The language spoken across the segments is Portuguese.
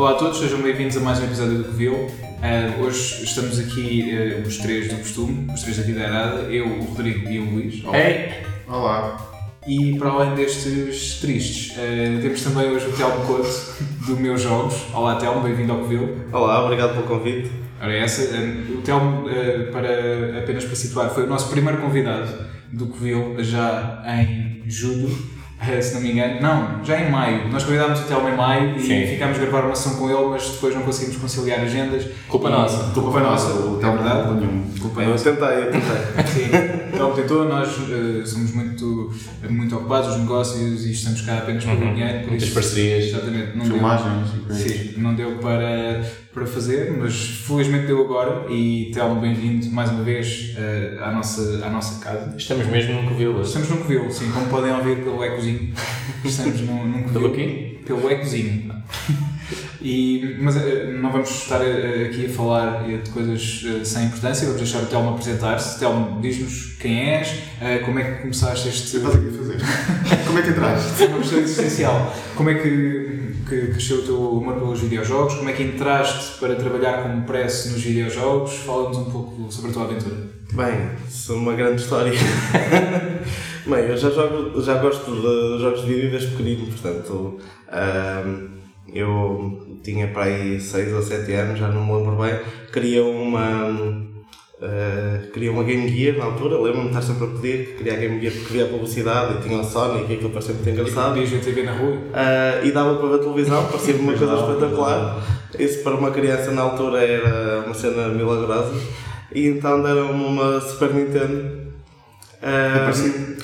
Olá a todos, sejam bem-vindos a mais um episódio do Covil. Uh, hoje estamos aqui uh, os três do costume, os três aqui da Arada, eu, o Rodrigo e o Luís. Olá. Ei! Olá. E para além destes tristes, uh, temos também hoje o Telmo Couto do Meus Jogos. Olá Telmo, bem-vindo ao Covil. Olá, obrigado pelo convite. Ora, essa, uh, o Telmo, uh, para, apenas para situar, foi o nosso primeiro convidado do Covil já em julho. Eh, se não me engano, não, já em maio. Nós convidámos o Telmo em maio e Sim. ficámos a gravar uma sessão com ele, mas depois não conseguimos conciliar agendas. Culpa E- nossa. Culpa nossa, O é Telmo não tem nenhum. Culpa Eu nossa. tentei, eu tentei. Sim, então tentou, nós eh, somos muito, muito ocupados, os negócios e estamos cá apenas para Uhum. dinheiro, por Muitas isso. parcerias. Exatamente, não Filmagens e deu. coisas. Sim, não deu para, para fazer, mas felizmente deu agora e Telmo, bem-vindo mais uma vez eh, à, nossa, à nossa casa. Estamos mesmo num covil. Estamos num covil, sim, como podem ouvir pelo ecozinho. Estamos num, num covil. Pelo quê? Pelo ecozinho. E, mas eh, não vamos estar eh, aqui a falar eh, de coisas sem importância, vamos deixar o Telmo apresentar-se. Telmo, diz-nos quem és, como é que começaste este. estás aqui a fazer? Como é que entraste? uma questão existencial. Como é que, que cresceu o teu amor pelos videojogos? Como é que entraste para trabalhar como press nos videojogos? Fala-nos um pouco sobre a tua aventura. Bem, isso é uma grande história. Bem, eu já, jogo, já gosto de jogos de vídeo desde pequenino, portanto, ahm, eu tinha para aí 6 ou 7 anos, já não me lembro bem, queria uma. ah, queria uma Game Gear na altura, lembro-me de estar sempre a pedir que queria a Game Gear porque via a publicidade e tinha o Sonic e aquilo parecia muito engraçado. Vias ver TV na rua? Ah, e dava para ver televisão, parecia uma coisa espetacular. Isso para uma criança na altura era uma cena milagrosa. E então deram-me uma Super Nintendo. Ah,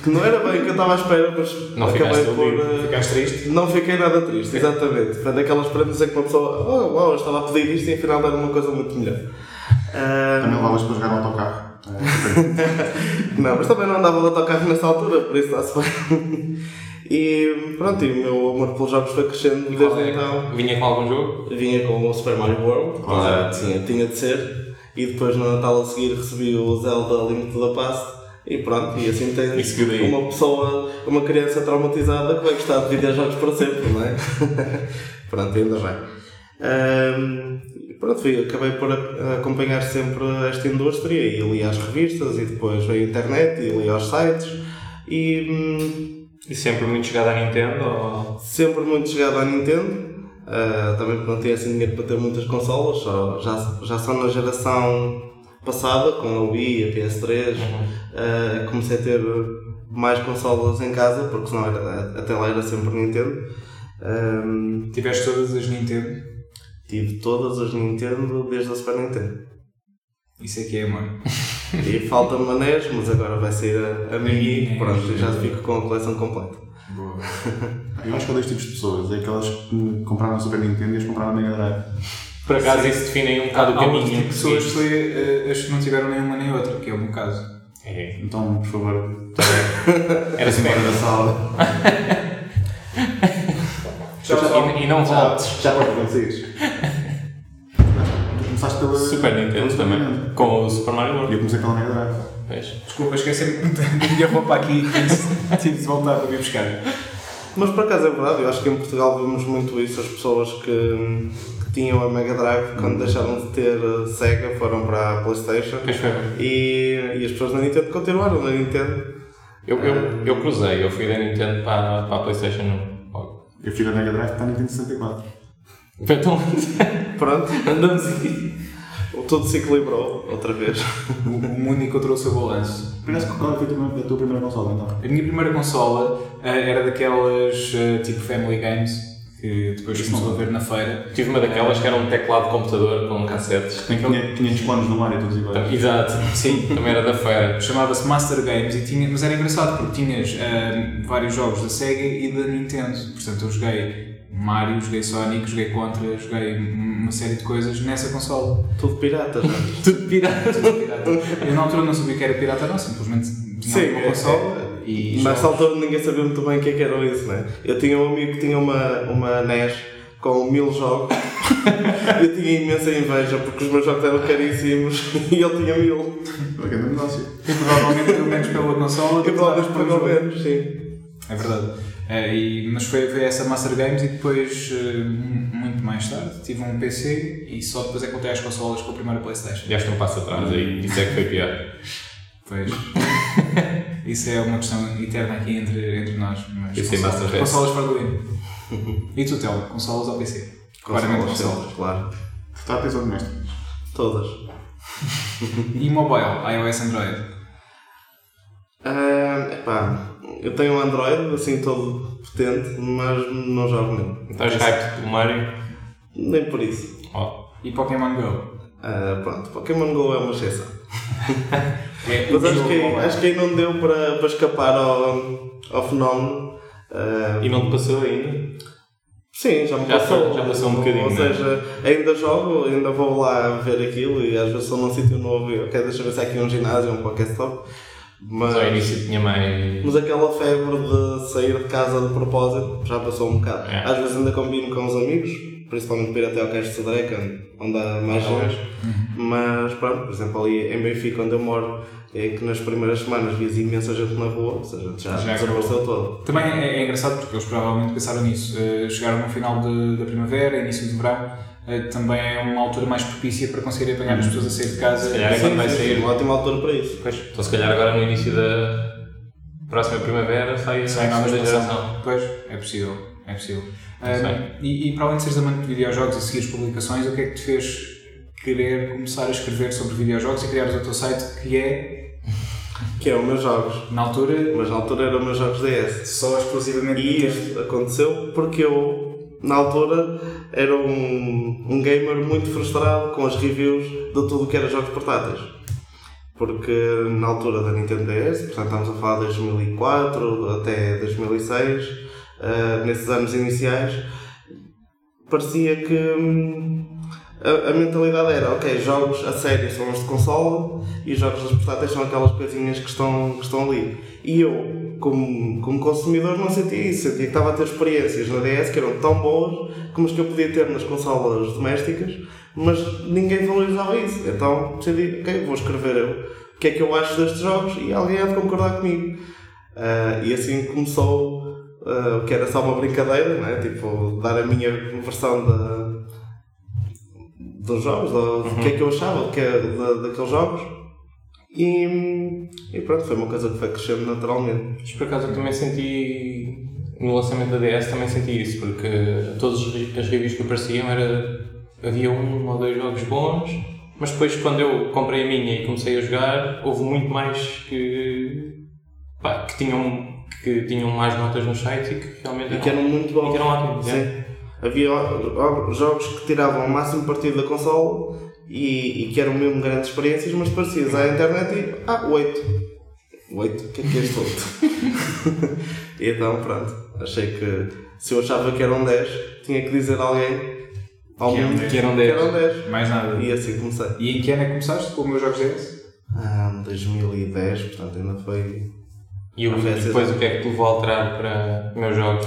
que não era bem o que eu estava à espera, mas Não acabei ficaste por. ah, Ficaste triste? não fiquei nada triste, exatamente. Foi daquelas prendas em que uma pessoa, oh, uau, eu estava a pedir isto e afinal era uma coisa muito melhor. Ah, Também levavas para jogar no autocarro. É, Não, mas também não andava de autocarro nessa altura, por isso está-se bem. E pronto, e o meu amor pelos jogos foi crescendo Qual desde é? então. Vinha com algum jogo? Vinha com o Super Mario World, Claro. tinha, tinha de ser, e depois no Natal a seguir recebi o Zelda Link to the Past, e pronto, e assim tens uma pessoa, uma criança traumatizada que vai gostar de videojogos para sempre, não é? pronto, ainda bem. E pronto, fui, acabei por acompanhar sempre esta indústria e li às revistas e depois veio a internet e li aos sites e hum, E sempre muito chegado à Nintendo? Ou... sempre muito chegado à Nintendo. ah, também porque não tinha assim dinheiro para ter muitas consolas, só, já, já só na geração passada, com a Wii, a PS3, ah, comecei a ter mais consolas em casa, porque senão era, até lá era sempre Nintendo. Ahm, Tiveste todas as Nintendo? tive todas as Nintendo desde a Super Nintendo. Isso é que é amor. E falta-me a NES, mas agora vai sair a, a Mini e pronto, já fico com a coleção completa. Boa. Eu acho que há dois tipos de pessoas. É aquelas que compraram a Super Nintendo e as compraram a Mega Drive. Por acaso isso define um bocado o Há caminho. tipo de pessoas que eh, as que não tiveram nenhuma nem outra, que é o meu caso. É. Então, por favor, Era vá embora da sala. E, e não voltes. Já pode acontecer. Tu começaste pela. Super Nintendo pela também. Nintendo. Com o Super Mario E eu World. comecei pela Mega Drive. Pois. Desculpa, esqueci-me da minha roupa aqui e tive de voltar para vir buscar. Mas por acaso é verdade, eu acho que em Portugal vemos muito isso, as pessoas que, que tinham a Mega Drive quando deixaram de ter a Sega foram para a Playstation e, e as pessoas na Nintendo continuaram na Nintendo. Eu, eu, eu cruzei, eu fui da Nintendo para, para a Playstation 1. Logo. Eu fui da Mega Drive para a Nintendo 64. Então, Pronto, andamos aqui. tudo se equilibrou outra vez. O, o mundo encontrou o seu balanço. Parece que qual foi a tua, primeira consola então? A minha primeira consola eh, era daquelas eh, tipo Family Games que depois começou a ver na feira. Tive uma daquelas que era um teclado de computador com cassetes. Tinha 500 planos no Mario todos iguais. Exato, sim, também era da feira. Chamava-se Master Games e tinha, mas era engraçado porque tinhas eh, vários jogos da Sega e da Nintendo. Portanto, eu joguei Mario, joguei Sonic, joguei Contra, joguei uma série de coisas nessa consola. Tudo pirata já. Tudo pirata. Pirata. Eu na altura não sabia que era pirata, não, simplesmente tinha Sim, uma é- consola e. Nessa jogos. altura ninguém sabia muito bem o que é que era isso, né? Eu tinha um amigo que tinha uma, uma NES com mil jogos. eu tinha imensa inveja porque os meus jogos eram caríssimos e ele tinha mil. Um grande negócio. E provavelmente pelo menos pela consola. E provavelmente pelo pagou jogo. menos, sim. É verdade. Eh, e, mas foi, foi essa Master Games e depois, eh, mu- muito mais tarde, tive um PC e só depois é que voltei às consolas com a primeira Playstation. Deste um passo atrás aí, isso é que foi pior. Pois. Isso é uma questão eterna aqui entre, entre nós. Mas PC consolas- Master Race. Consolas for the win. E tu, Tel? Consolas ou PC? Claramente Consolas, claro. Portáteis ou domésticos? Todas. E mobile? iOS, Android? Ah, epá, eu tenho um Android assim todo potente, mas não jogo nenhum. Estás hype do Mario? Nem por isso. Oh, E Pokémon Go? Ah, pronto, Pokémon GO é uma exceção. É, Mas acho que, acho que aí não deu para, para escapar ao, ao fenómeno. Ah, e não te passou ainda? Sim, já me Já passou. foi- já passou um bocadinho, Ou né? seja, ainda jogo, ainda vou lá ver aquilo e às vezes estou num sítio novo e ok, deixa eu ver se há aqui um ginásio, um Pokéstop. Mas, Mas ao início tinha mais. mas aquela febre de sair de casa de propósito já passou um bocado. É. Às vezes ainda combino com os amigos, principalmente para ir até ao Cais de Sodreca, onde há mais gente. Mas pronto, por exemplo, ali em Benfica, onde eu moro, é que nas primeiras semanas vias imensa gente na rua, ou seja, já, Já desapareceu todo. Também é, é engraçado porque eles provavelmente pensaram nisso. Eh, chegaram no final de- da primavera, início de verão, eh, também é uma altura mais propícia para conseguir apanhar as pessoas a sair de casa. Se calhar é quando vai sair. Uma ótima altura para isso. Pois, então se calhar agora no início da próxima primavera sai a Sai nova segunda geração. geração. Pois, é possível. É possível. E, e para além de seres amante de videojogos e seguir as publicações, o que é que te fez querer começar a escrever sobre videojogos e criares o teu site que é, Que é os meus jogos. na altura, Mas na altura eram os meus jogos DS. só exclusivamente E isto aconteceu porque eu, na altura, era um, um gamer muito frustrado com as reviews de tudo o que era jogos portáteis. Porque na altura da Nintendo DS, portanto estamos a falar de 2004 até 2006, eh, nesses anos iniciais, parecia que hum, a, a mentalidade era, ok, jogos a sério são os de consola e jogos das portáteis são aquelas coisinhas que estão, que estão ali. E eu, como, como consumidor, não sentia isso. Sentia que estava a ter experiências na DS que eram tão boas como as que eu podia ter nas consolas domésticas, mas ninguém valorizava isso. Então decidi, ok, vou escrever eu o que é que eu acho destes jogos e alguém há de concordar comigo. Ah, e assim começou ah, o que era só uma brincadeira, não é? tipo, dar a minha versão da, dos jogos, do, do que é que eu achava que é, da, daqueles jogos. E, e pronto, foi uma coisa que foi crescendo naturalmente. Mas por acaso eu também senti. No lançamento da DS também senti isso, porque todas as reviews que apareciam era. havia um ou dois jogos bons, mas depois quando eu comprei a minha e comecei a jogar, houve muito mais que. pá, que tinham, que tinham mais notas nos sites e que realmente E que eram muito e bons. que eram ótimos. é. Sim. Havia jogos que tiravam o máximo partido da consola e, e que eram mesmo grandes experiências, mas parecias à internet e. Ah, 8. 8? O que é que é este 8? e então, pronto. Achei que se eu achava que eram 10, tinha que dizer a alguém. Ao Que eram mundo 10. Que eram que 10. eram 10. mais nada. E assim comecei. E em que ano é que começaste com os meus jogos DS? Ah, 2010, portanto ainda foi. E, o- depois o que é que te levou a alterar para meus jogos?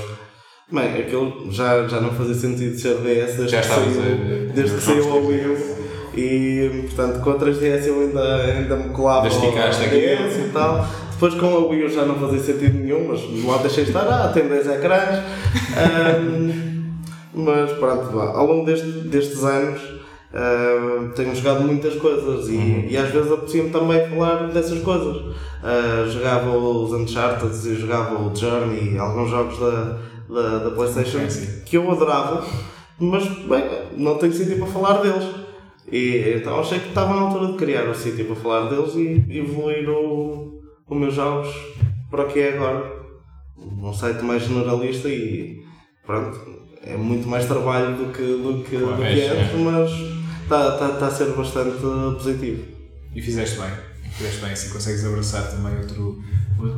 Bem, aquilo já, já não fazia sentido ser DS desde Já que saiu, a- desde que saiu ao Wii U. E portanto com a 3DS eu ainda, ainda me colava esticaste aqui. DS e tal. Depois com a Wii U já não fazia sentido nenhum, mas lá deixei estar, ah, tem dois ecrãs. Ahm, mas pronto, vá. ao longo deste, destes anos ah, tenho jogado muitas coisas e, Uhum. e às vezes apetecia-me também falar dessas coisas. Ah, jogava os Uncharted e jogava o Journey, alguns jogos da, da, da Playstation que eu adorava, mas bem, não tenho sítio para falar deles. E então achei que estava na altura de criar o sítio para falar deles e evoluir o, os meus jogos para o que é agora. Um site mais generalista e pronto, é muito mais trabalho do que, do que, do Claro, que é, antes, mas está tá, tá a ser bastante positivo. E fizeste bem. Fizeste bem, assim consegues abraçar também outro,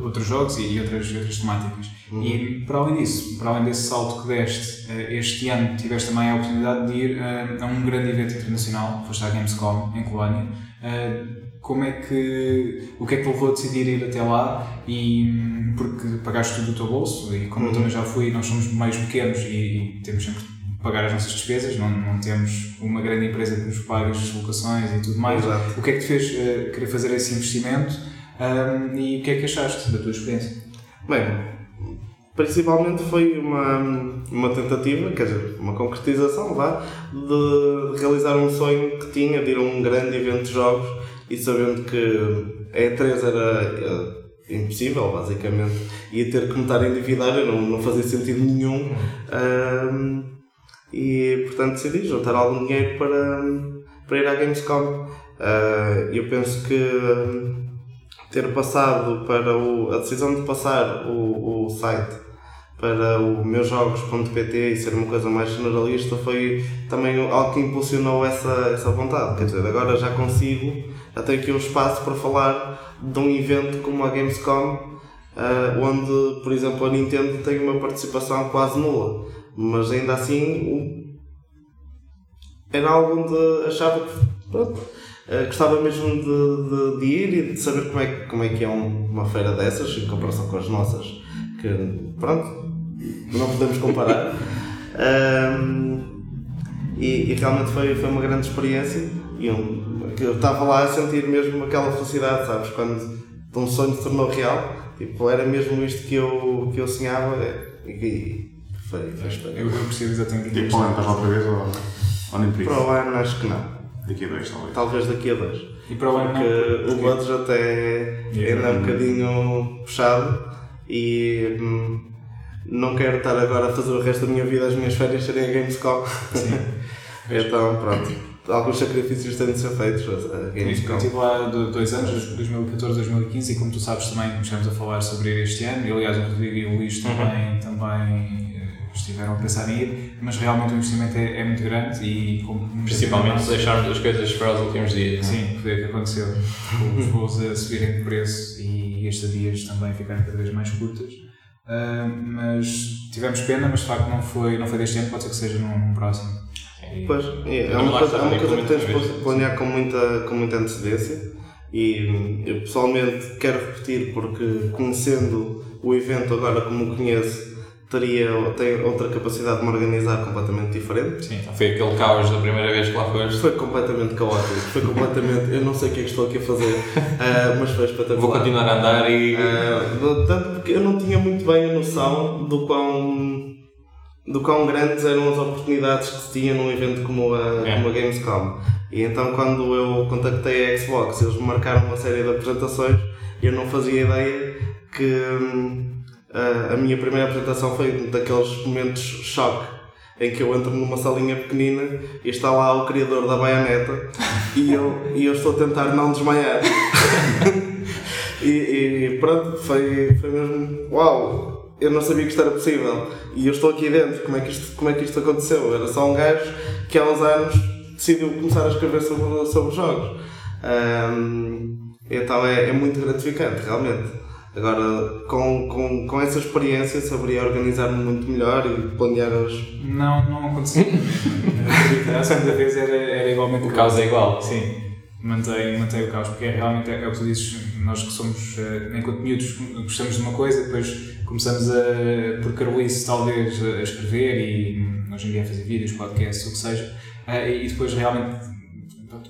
outros jogos e outras, outras temáticas. E para além disso, para além desse salto que deste, eh, este ano tiveste também a oportunidade de ir eh, a um grande evento internacional, foste à Gamescom, em Colónia. Eh, Como é que, o que é que levou a decidir ir até lá? E, porque pagaste tudo do teu bolso e como eu também já fui, nós somos meios pequenos e, e temos sempre pagar as nossas despesas, não, não temos uma grande empresa que nos pague as deslocações e tudo mais. Exato. O que é que te fez eh, querer fazer esse investimento Ahm, e o que é que achaste da tua experiência? Bem, principalmente foi uma, uma tentativa, quer dizer, uma concretização, vá, de realizar um sonho que tinha de ir a um grande evento de jogos e sabendo que a E3 era eh, impossível, basicamente, ia ter que me estar a endividar, não, não fazia sentido nenhum. Ahm, e portanto decidi juntar algum dinheiro para, para ir à Gamescom. Ah, eu penso que ter passado para o. a decisão de passar o, o site para o meusjogos.pt e ser uma coisa mais generalista foi também algo que impulsionou essa, essa vontade. Quer dizer, agora já consigo, já tenho aqui um espaço para falar de um evento como a Gamescom, ah, onde, por exemplo, a Nintendo tem uma participação quase nula, mas ainda assim era algo onde achava que pronto, eh, gostava mesmo de, de- de ir e de saber como é, que- como é que é um- uma feira dessas em comparação com as nossas, que pronto, não podemos comparar. Ahm, e, e realmente foi, foi uma grande experiência e um, eu estava lá a sentir mesmo aquela felicidade, sabes? Quando um sonho se tornou real, tipo, era mesmo isto que eu, que eu sonhava e, e foi, foi espetacular. Eu, eu percebo exatamente o que estás para o ano estás lá outra vez ou, ou nem por Para isso? o ano acho que não, Daqui a dois, talvez. talvez daqui a dois. E para o ano não. Porque o porque- budget é ainda é um bocadinho puxado e hum, não quero estar agora a fazer o resto da minha vida as minhas férias serem a Gamescom. então pronto, alguns sacrifícios têm de ser feitos a Eu Gamescom. estive lá do- dois anos, 2014, 2015, e como tu sabes também começamos a falar sobre ir este ano, e aliás o Rodrigo e o Luís também, também eh, estiveram a pensar em ir, mas realmente o investimento é, é muito grande e como Principalmente se deixarmos as coisas para os últimos dias. não é? Sim, foi o que aconteceu. Os voos a subirem de preço e as estadias também ficarem cada vez mais curtas. Ah, mas tivemos pena, mas de facto não foi, não foi deste ano, pode ser que seja num, num próximo. E- Pois, é, é uma coisa, é uma coisa que tens de planear com muita, com muita antecedência e eu pessoalmente quero repetir porque conhecendo o evento agora como o conheço teria tem outra capacidade de me organizar completamente diferente. Sim. Foi aquele caos da primeira vez que lá foste. Foi completamente caótico, foi completamente. Eu não sei o que é que estou aqui a fazer, ah, mas foi espetacular. Vou continuar a andar e. Ah, no- tanto porque eu não tinha muito bem a noção do quão, do quão grandes eram as oportunidades que se tinha num evento como a, É. como a Gamescom. E então, quando eu contactei a Xbox, eles me marcaram uma série de apresentações, eu não fazia ideia que hum, a, a minha primeira apresentação foi daqueles momentos choque em que eu entro numa salinha pequenina e está lá o criador da baioneta e eu, e eu estou a tentar não desmaiar. E, e pronto, foi, foi mesmo. Uau! Eu não sabia que isto era possível. E eu estou aqui dentro. Como é que isto, como é que isto aconteceu? Era só um gajo que há uns anos decidiu começar a escrever sobre, sobre jogos. Ahm, então é, é muito gratificante, realmente. Agora, com, com, com essa experiência, saberia organizar-me muito melhor e planear as. Não, não aconteceu A segunda vez era, era igualmente O caos é igual. Sim, mantém, mantém o caos, porque é realmente é, é o que tu dizes, nós que somos, eh, enquanto miúdos, gostamos de uma coisa, depois começamos a, por carolice talvez, a escrever e hoje em dia a fazer vídeos, podcasts, o que seja, eh, e depois realmente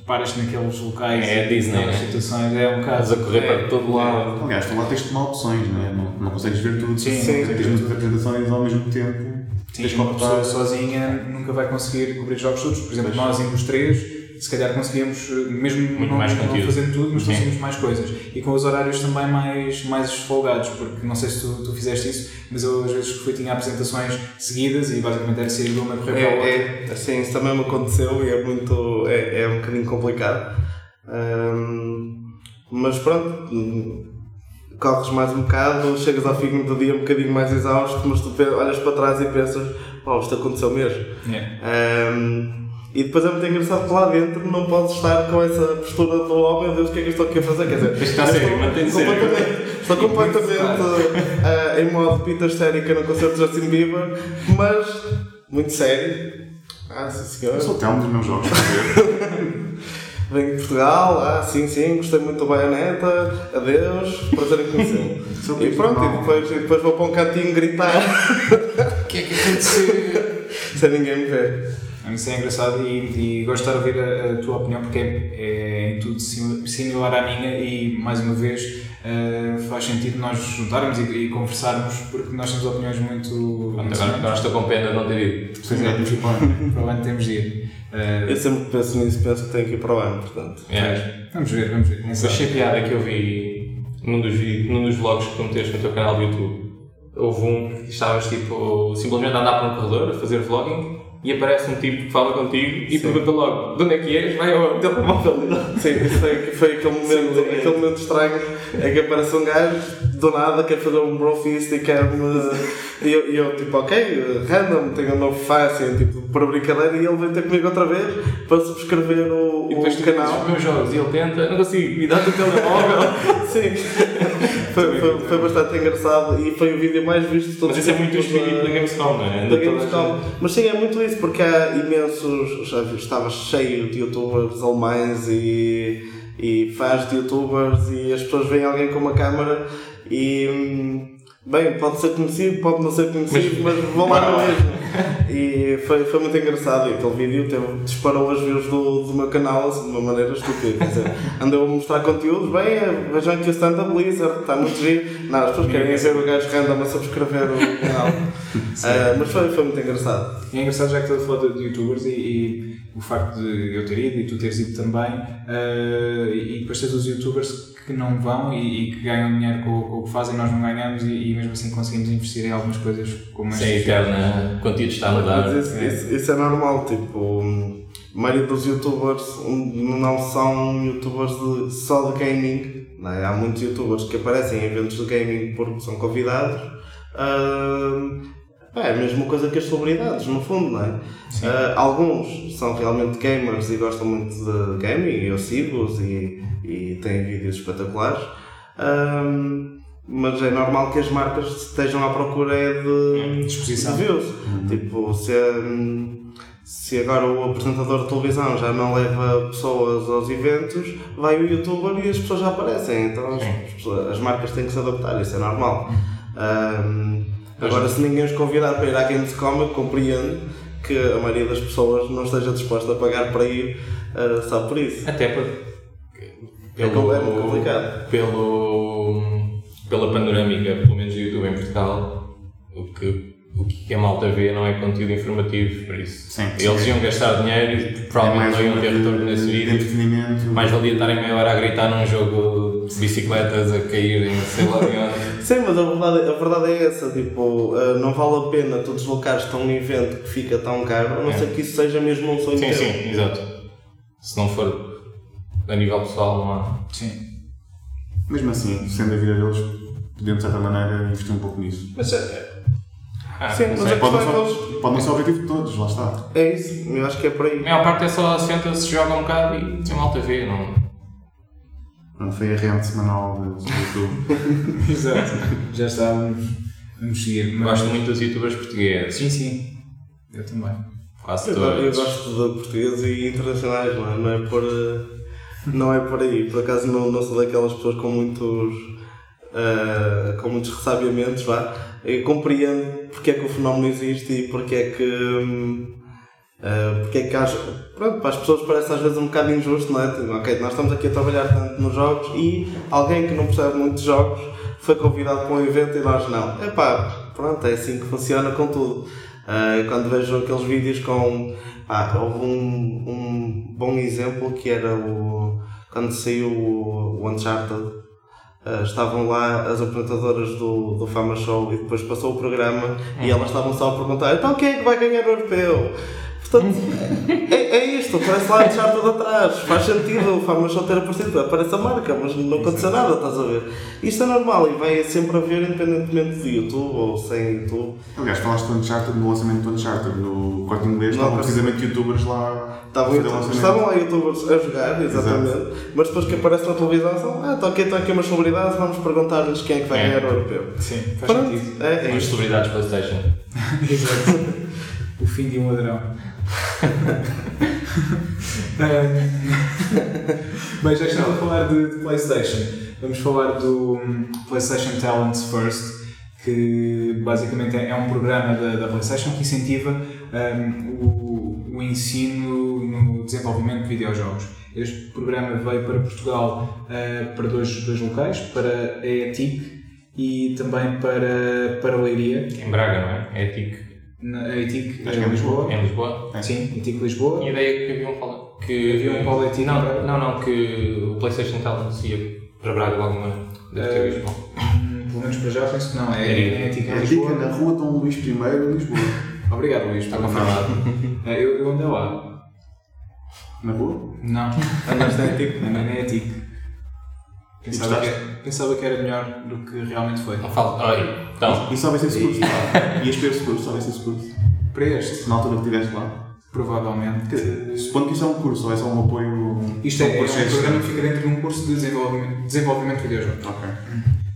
paras naqueles locais É e Disney, naquelas né? situações, é um bocado. Estás a correr é, para todo lado. Aliás, tu lá tens de tomar opções, não é? Não, não consegues ver tudo. Sim, Sim, sim. tens muitas apresentações ao mesmo tempo. Sim, uma pessoa sozinha nunca vai conseguir cobrir jogos todos. Por exemplo, nós entre os três, se calhar conseguíamos, eh, mesmo Muito não, mais não fazendo tudo, mas conseguimos mais coisas. E com os horários também mais, mais folgados, porque não sei se tu, tu fizeste isso, mas eu às vezes que fui tinha apresentações seguidas e basicamente era sair de uma correr para a outra. É, é, assim, isso também me aconteceu e é muito. é, é um bocadinho complicado. Mas pronto, corres mais um bocado, chegas ao fim do dia um bocadinho mais exausto, mas tu olhas para trás e pensas, oh, isto aconteceu mesmo. Yeah. Ahm, e depois é muito engraçado que lá dentro não podes estar com essa postura do oh meu Deus, o que é que eu estou aqui a fazer? Quer dizer, eu sério, estou mantém-te sério. completamente- Estou completamente ah, em modo pita histérica no concerto de Justin Bieber, mas muito sério. Ah, sim senhor. Eu sou Telmo dos meus jogos. Venho de Portugal, ah, sim, sim, gostei muito do Baioneta, adeus, prazer em conhecê-lo. E pronto, e depois, e depois vou para um cantinho gritar, O que é que aconteceu? sem ninguém me ver. Isso é engraçado e, e gosto de estar a ouvir a, a tua opinião porque é, é em tudo sim- similar à minha e, mais uma vez, eh, faz sentido nós juntarmos e, e conversarmos porque nós temos opiniões muito. Pronto, agora, agora estou com pena de não ter ido. Pois é, para o ano temos de ir. Eh, Eu sempre que penso nisso, penso que tenho que ir para o ano, portanto. É. vamos ver, vamos ver. Sabe? achei piada que eu vi num dos, num dos vlogs que tu meteste no teu canal do YouTube. Houve um que estavas tipo simplesmente a andar por um corredor a fazer vlogging e aparece um tipo que fala contigo e pergunta logo de onde é que és? Vai ao telemóvel. Sim, foi, foi aquele, momento, aquele momento estranho em que aparece um gajo do nada, quer fazer um brofist e quer-me. E eu, eu, tipo, ok, random, tenho um novo face, tipo, para brincadeira, e ele vem ter comigo outra vez para subscrever o, E depois tu canal. os meus jogos e ele tenta, não consigo, e dá-te o telemóvel. Sim, foi, foi, foi bastante engraçado e foi o vídeo mais visto de todos Mas isso é os muito tempos espírito da- Gamescom, não é? da Gamescom. Mas sim, é muito isso, porque há imensos. Já estava cheio de youtubers alemães e, e fãs de youtubers e as pessoas veem alguém com uma câmera e. Bem, pode ser conhecido, pode não ser conhecido, mas, vão lá na mesma. E foi, foi muito engraçado. E aquele vídeo teve, disparou as views do, do meu canal assim, de uma maneira estúpida. Andou a mostrar conteúdos, bem, vejam que o stand da Blizzard está muito giro. Não, as pessoas querem ver o gajo random a subscrever o canal. Ah, mas foi, foi muito engraçado. É engraçado já que estou a falar de, de youtubers e, e o facto de eu ter ido e tu teres ido também, eh, e depois tens os youtubers que não vão e, e que ganham dinheiro com, com o que fazem, nós não ganhamos e, e mesmo assim conseguimos investir em algumas coisas como Sim, a eterna quantia está a mudar. Mas isso, isso- isso é normal, tipo, hum, a maioria dos youtubers hum, não são youtubers de- só de gaming, é? há muitos youtubers que aparecem em eventos de gaming porque são convidados. Hum, é a mesma coisa que as celebridades, no fundo, não é? Ah, alguns são realmente gamers e gostam muito de gaming, e eu sigo-os e, e têm vídeos espetaculares. Hum, mas é normal que as marcas estejam à procura é de, Disposição. de views. Tipo, se, hum, se agora o apresentador de televisão já não leva pessoas aos eventos, vai o youtuber e as pessoas já aparecem. Então as, as marcas têm que se adaptar, isso é normal. Hum, agora, se ninguém os convidar para ir à Gamescom, eu compreendo que a maioria das pessoas não esteja disposta a pagar para ir ah, só por isso. Até porque. É com- é complicado. Pelo, pela panorâmica, pelo menos do YouTube em Portugal, o que, o que a malta vê não é conteúdo informativo, por isso. Sim. Eles iam gastar dinheiro e provavelmente não iam ter retorno nesse de vídeo. Mais valia estarem meia hora a gritar num jogo de bicicletas a cair em sei lá de onde. Sim, mas a verdade, a verdade é essa, tipo, ah, não vale a pena tu deslocares para um evento que fica tão caro, a não É. ser que isso seja mesmo um sonho Sim, teu. sim, exato. Se não for a nível pessoal, não há. Sim. Mesmo assim, sendo a vida deles, podiam de certa maneira investir um pouco nisso. Mas é. Ah, Sim, mas a Pode não, é ser, pode não ser o objetivo de todos, lá está. É isso, eu acho que é por A aí. maior parte é só senta-se, joga um bocado e se a malta vê, não. Pronto, foi a rente semanal do YouTube. Exato. Já estávamos a. Eu mas- gosto muito dos youtubers portugueses. Sim, sim. Eu também. Quase Eu, eu todos. gosto de portugueses e internacionais, não é? Não é por, não é por aí. Por acaso não, não sou daquelas pessoas com muitos, ah, com muitos ressabiamentos, vá. Eu compreendo porque é que o fenómeno existe e porque é que. hum, ah, porque é que às, pronto, para as pessoas parece às vezes um bocado injusto, não é? Tipo, Ok, nós estamos aqui a trabalhar tanto nos jogos e alguém que não percebe muito de jogos foi convidado para um evento e nós não. Epá, pronto, é assim que funciona com tudo. Ah, quando vejo aqueles vídeos com. Ah, houve um, um bom exemplo que era o. Quando saiu o, o Uncharted. Uh, estavam lá as apresentadoras do, do Fama Show e depois passou o programa e elas estavam só a perguntar então quem é que vai ganhar o europeu? Portanto, é, é isto, aparece lá de charta de atrás, faz sentido o Fama Show ter aparecido, aparece a marca, mas não aconteceu nada, estás a ver? Isto é normal e vai sempre haver independentemente de YouTube ou sem YouTube. Aliás, falaste do Uncharted, no lançamento do Uncharted, no corte inglês, Não, estavam precisamente youtubers lá Estavam, lançamento. estavam lá youtubers a jogar, exatamente, mas depois que aparece na televisão são, ah, estão aqui, estão aqui umas celebridades, vamos perguntar-lhes quem é que vai É. ganhar o europeu. Sim, faz Pronto, sentido. é, é As isto. celebridades PlayStation. Exato. o fim de um ladrão. Bem, já estamos a falar de, de PlayStation, vamos falar do hum, PlayStation Talents First, que basicamente é, é um programa da, da PlayStation que incentiva hum, o, o ensino no desenvolvimento de videojogos. Este programa veio para Portugal eh, para dois, dois locais, para a ETIC e também para, para Leiria. Em Braga, não é? É ético. Na que é em Lisboa. Em Lisboa. Sim, ETIC Lisboa. E a ideia é que havia um polo. Que Havia um em Braga? Não, não, não, que o PlayStation Talent ia para Braga logo uma. Deve ter Eh, Lisboa. Hum, Pelo menos para já penso que não. É, É é ETIC em É Lisboa. na rua Dom Luís I, em Lisboa. Obrigado, Luís. Está confirmado. Eh, Eu, eu andei lá. Na rua? Não. Andaste em tipo. Não, nem é TIC. Pensava que, pensava que era melhor do que realmente foi. Não fala. Olha, então. E só vai ser esse curso. Ias para esse curso, só vai ser esse curso. Para este, Na altura que estiveste lá. provavelmente. Dizer, Supondo que isso é um curso, ou é só um apoio. Isto é, é um processo. programa que fica dentro de um curso de desenvolvimento, desenvolvimento de videojogos. Ok.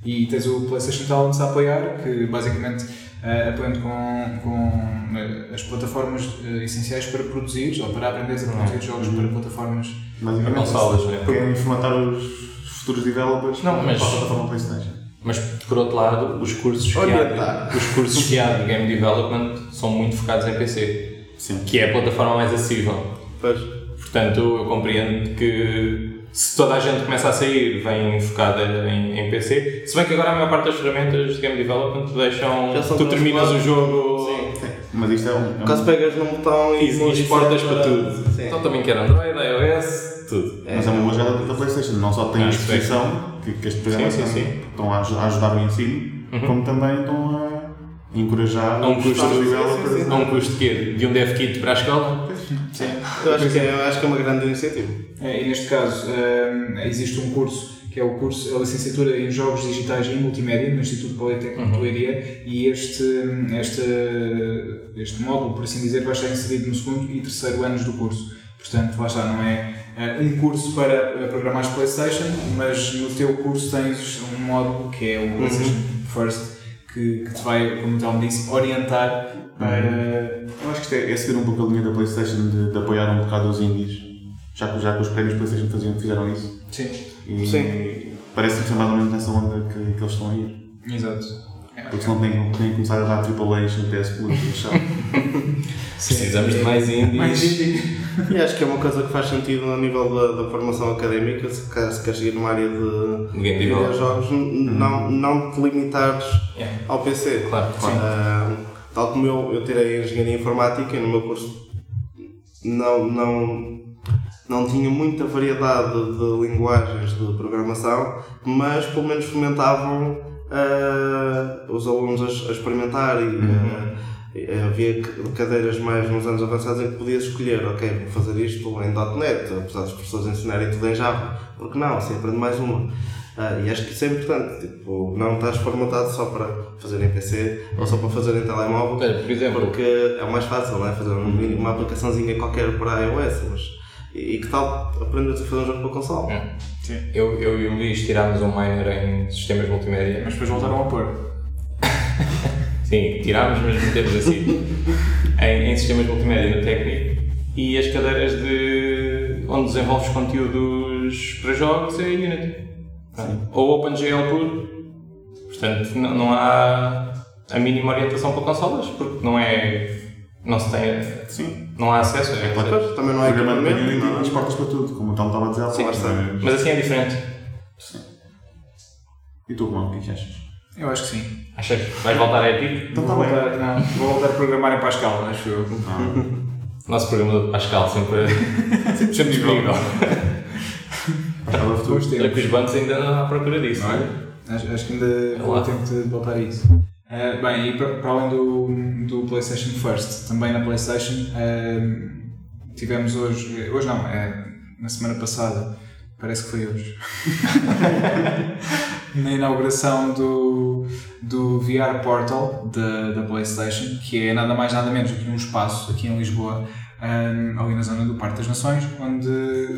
E tens o PlayStation Talents a apoiar, que basicamente uh, apoiando com, com eh, as plataformas eh, essenciais para produzir ou para aprenderes a produzir jogos para plataformas. Basicamente, Consolas, não é? Querem formatar os futuros developers Não, mas- para a plataforma PlayStation. Mas por outro lado, os cursos que há, os cursos que há de Game Development são muito focados em PC, Sim. que é a plataforma mais acessível. Pois. Portanto, eu compreendo que se toda a gente começa a sair, vem focada em, em PC. Se bem que agora a maior parte das ferramentas de Game Development deixam. Tu terminas o jogo. Sim. Mas isto é um. É Caso pegas num botão E, e exportas é para tudo. Sim. Então também quer Android, iOS, tudo. mas é uma boa jogada da PlayStation. Não só tem a é. exposição, que, que este programa Sim, sim, sim. estão a, a ajudar o ensino, como também estão a encorajar A um custo- sim, sim, sim. A um custo quê? De um dev kit para a escola? Sim. Eu acho, que é, eu acho que é uma grande iniciativa. É, e neste caso um, existe um curso que é o curso, a licenciatura em Jogos Digitais e Multimédia no Instituto Politécnico de Leiria e este, este, este módulo, por assim dizer, vai estar inserido no segundo e terceiro anos do curso. Portanto, lá está, não é um curso para eh, programares PlayStation, mas no teu curso tens um módulo que é o PlayStation First que, que te vai, como o Tom disse, orientar para. Eu acho que isto é, é seguir um pouco a linha da PlayStation de, de apoiar um bocado os indies, já que, já que os prémios PlayStation faziam, fizeram isso. Sim, E Sim. parece-me ser mais ou menos nessa onda que, que eles estão a ir. exato. Porque senão têm, têm que começar a dar AAAs no PS Plus. Precisamos de mais indies. Mais indie. E acho que é uma coisa que faz sentido a nível da, da formação académica, se quer, se quer seguir numa área de videojogos, não, não te limitares Yeah. ao PC. Claro, claro. Ah, tal como eu, eu tirei Engenharia Informática e no meu curso não, não, não tinha muita variedade de linguagens de programação, mas pelo menos fomentavam ah, os alunos a, a experimentar e ah, e havia c- cadeiras mais nos anos avançados em que podias escolher, ok, vou fazer isto em .NET, apesar dos professores ensinarem tudo em Java, porque não, assim aprendo mais uma. Ah, e acho que isso é importante, tipo, não estás formatado só para fazer em PC ou só para fazer em telemóvel, Olha, por exemplo, porque é o mais fácil, não é? Fazer um- uma aplicaçãozinha qualquer para iOS, mas e, e que tal aprenderes a fazer um jogo para console? É. eu, eu e o Luís tirámos um minor em sistemas multimédia. Mas depois voltaram a pôr. Sim, tirámos, mas metemos assim. em, em sistemas multimédia no técnico. E as cadeiras de onde desenvolves conteúdos para jogos é Unity. Ou OpenGL puro. Portanto, não, não há a mínima orientação para consolas, porque não é. Não se tem. Sim. Não há acesso. É, Pois, também não é programa de equipamento, Unity não é? as portas para tudo, como o Tom estava a dizer há Sim, pouco. mas- assim é diferente. E tu, Romão, o que é que achas? Eu acho que sim. Achas que vais voltar a Epic? Então vou, está bem. voltar, não, vou voltar a programar em Pascal, acho eu. Nosso programador de Pascal sempre, sempre disponível. Pascal é futuro. Olha que tempos. os bancos ainda andam à procura disso. Olha, acho, acho que ainda vou tempo de voltar a isso. Ah, bem, e para, para além do, do PlayStation First, também na PlayStation, ah, tivemos hoje, hoje não, é, na semana passada, parece que foi hoje, na inauguração do, do VR Portal da, da PlayStation, que é nada mais nada menos do que um espaço aqui em Lisboa, um, ali na zona do Parque das Nações, onde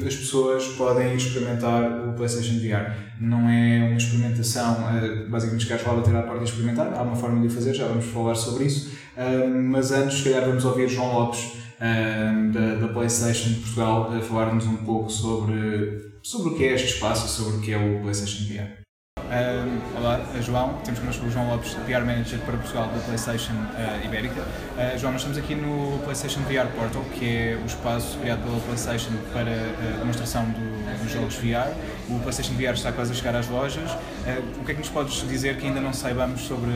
as pessoas podem experimentar o PlayStation VR. Não é uma experimentação, eh, basicamente os caras lá bater à porta e experimentar, há uma forma de o fazer, já vamos falar sobre isso, um, mas antes, se calhar, vamos ouvir João Lopes. um, da, da PlayStation de Portugal a falar-nos um pouco sobre, sobre o que é este espaço e sobre o que é o PlayStation VR. Um, olá, João. Temos connosco o João Lopes, PR Manager para Portugal da PlayStation uh, Ibérica. Uh, João, nós estamos aqui no PlayStation VR Portal, que é o espaço criado pela PlayStation para a demonstração do, dos jogos VR. O PlayStation VR está quase a chegar às lojas. Uh, o que é que nos podes dizer que ainda não saibamos sobre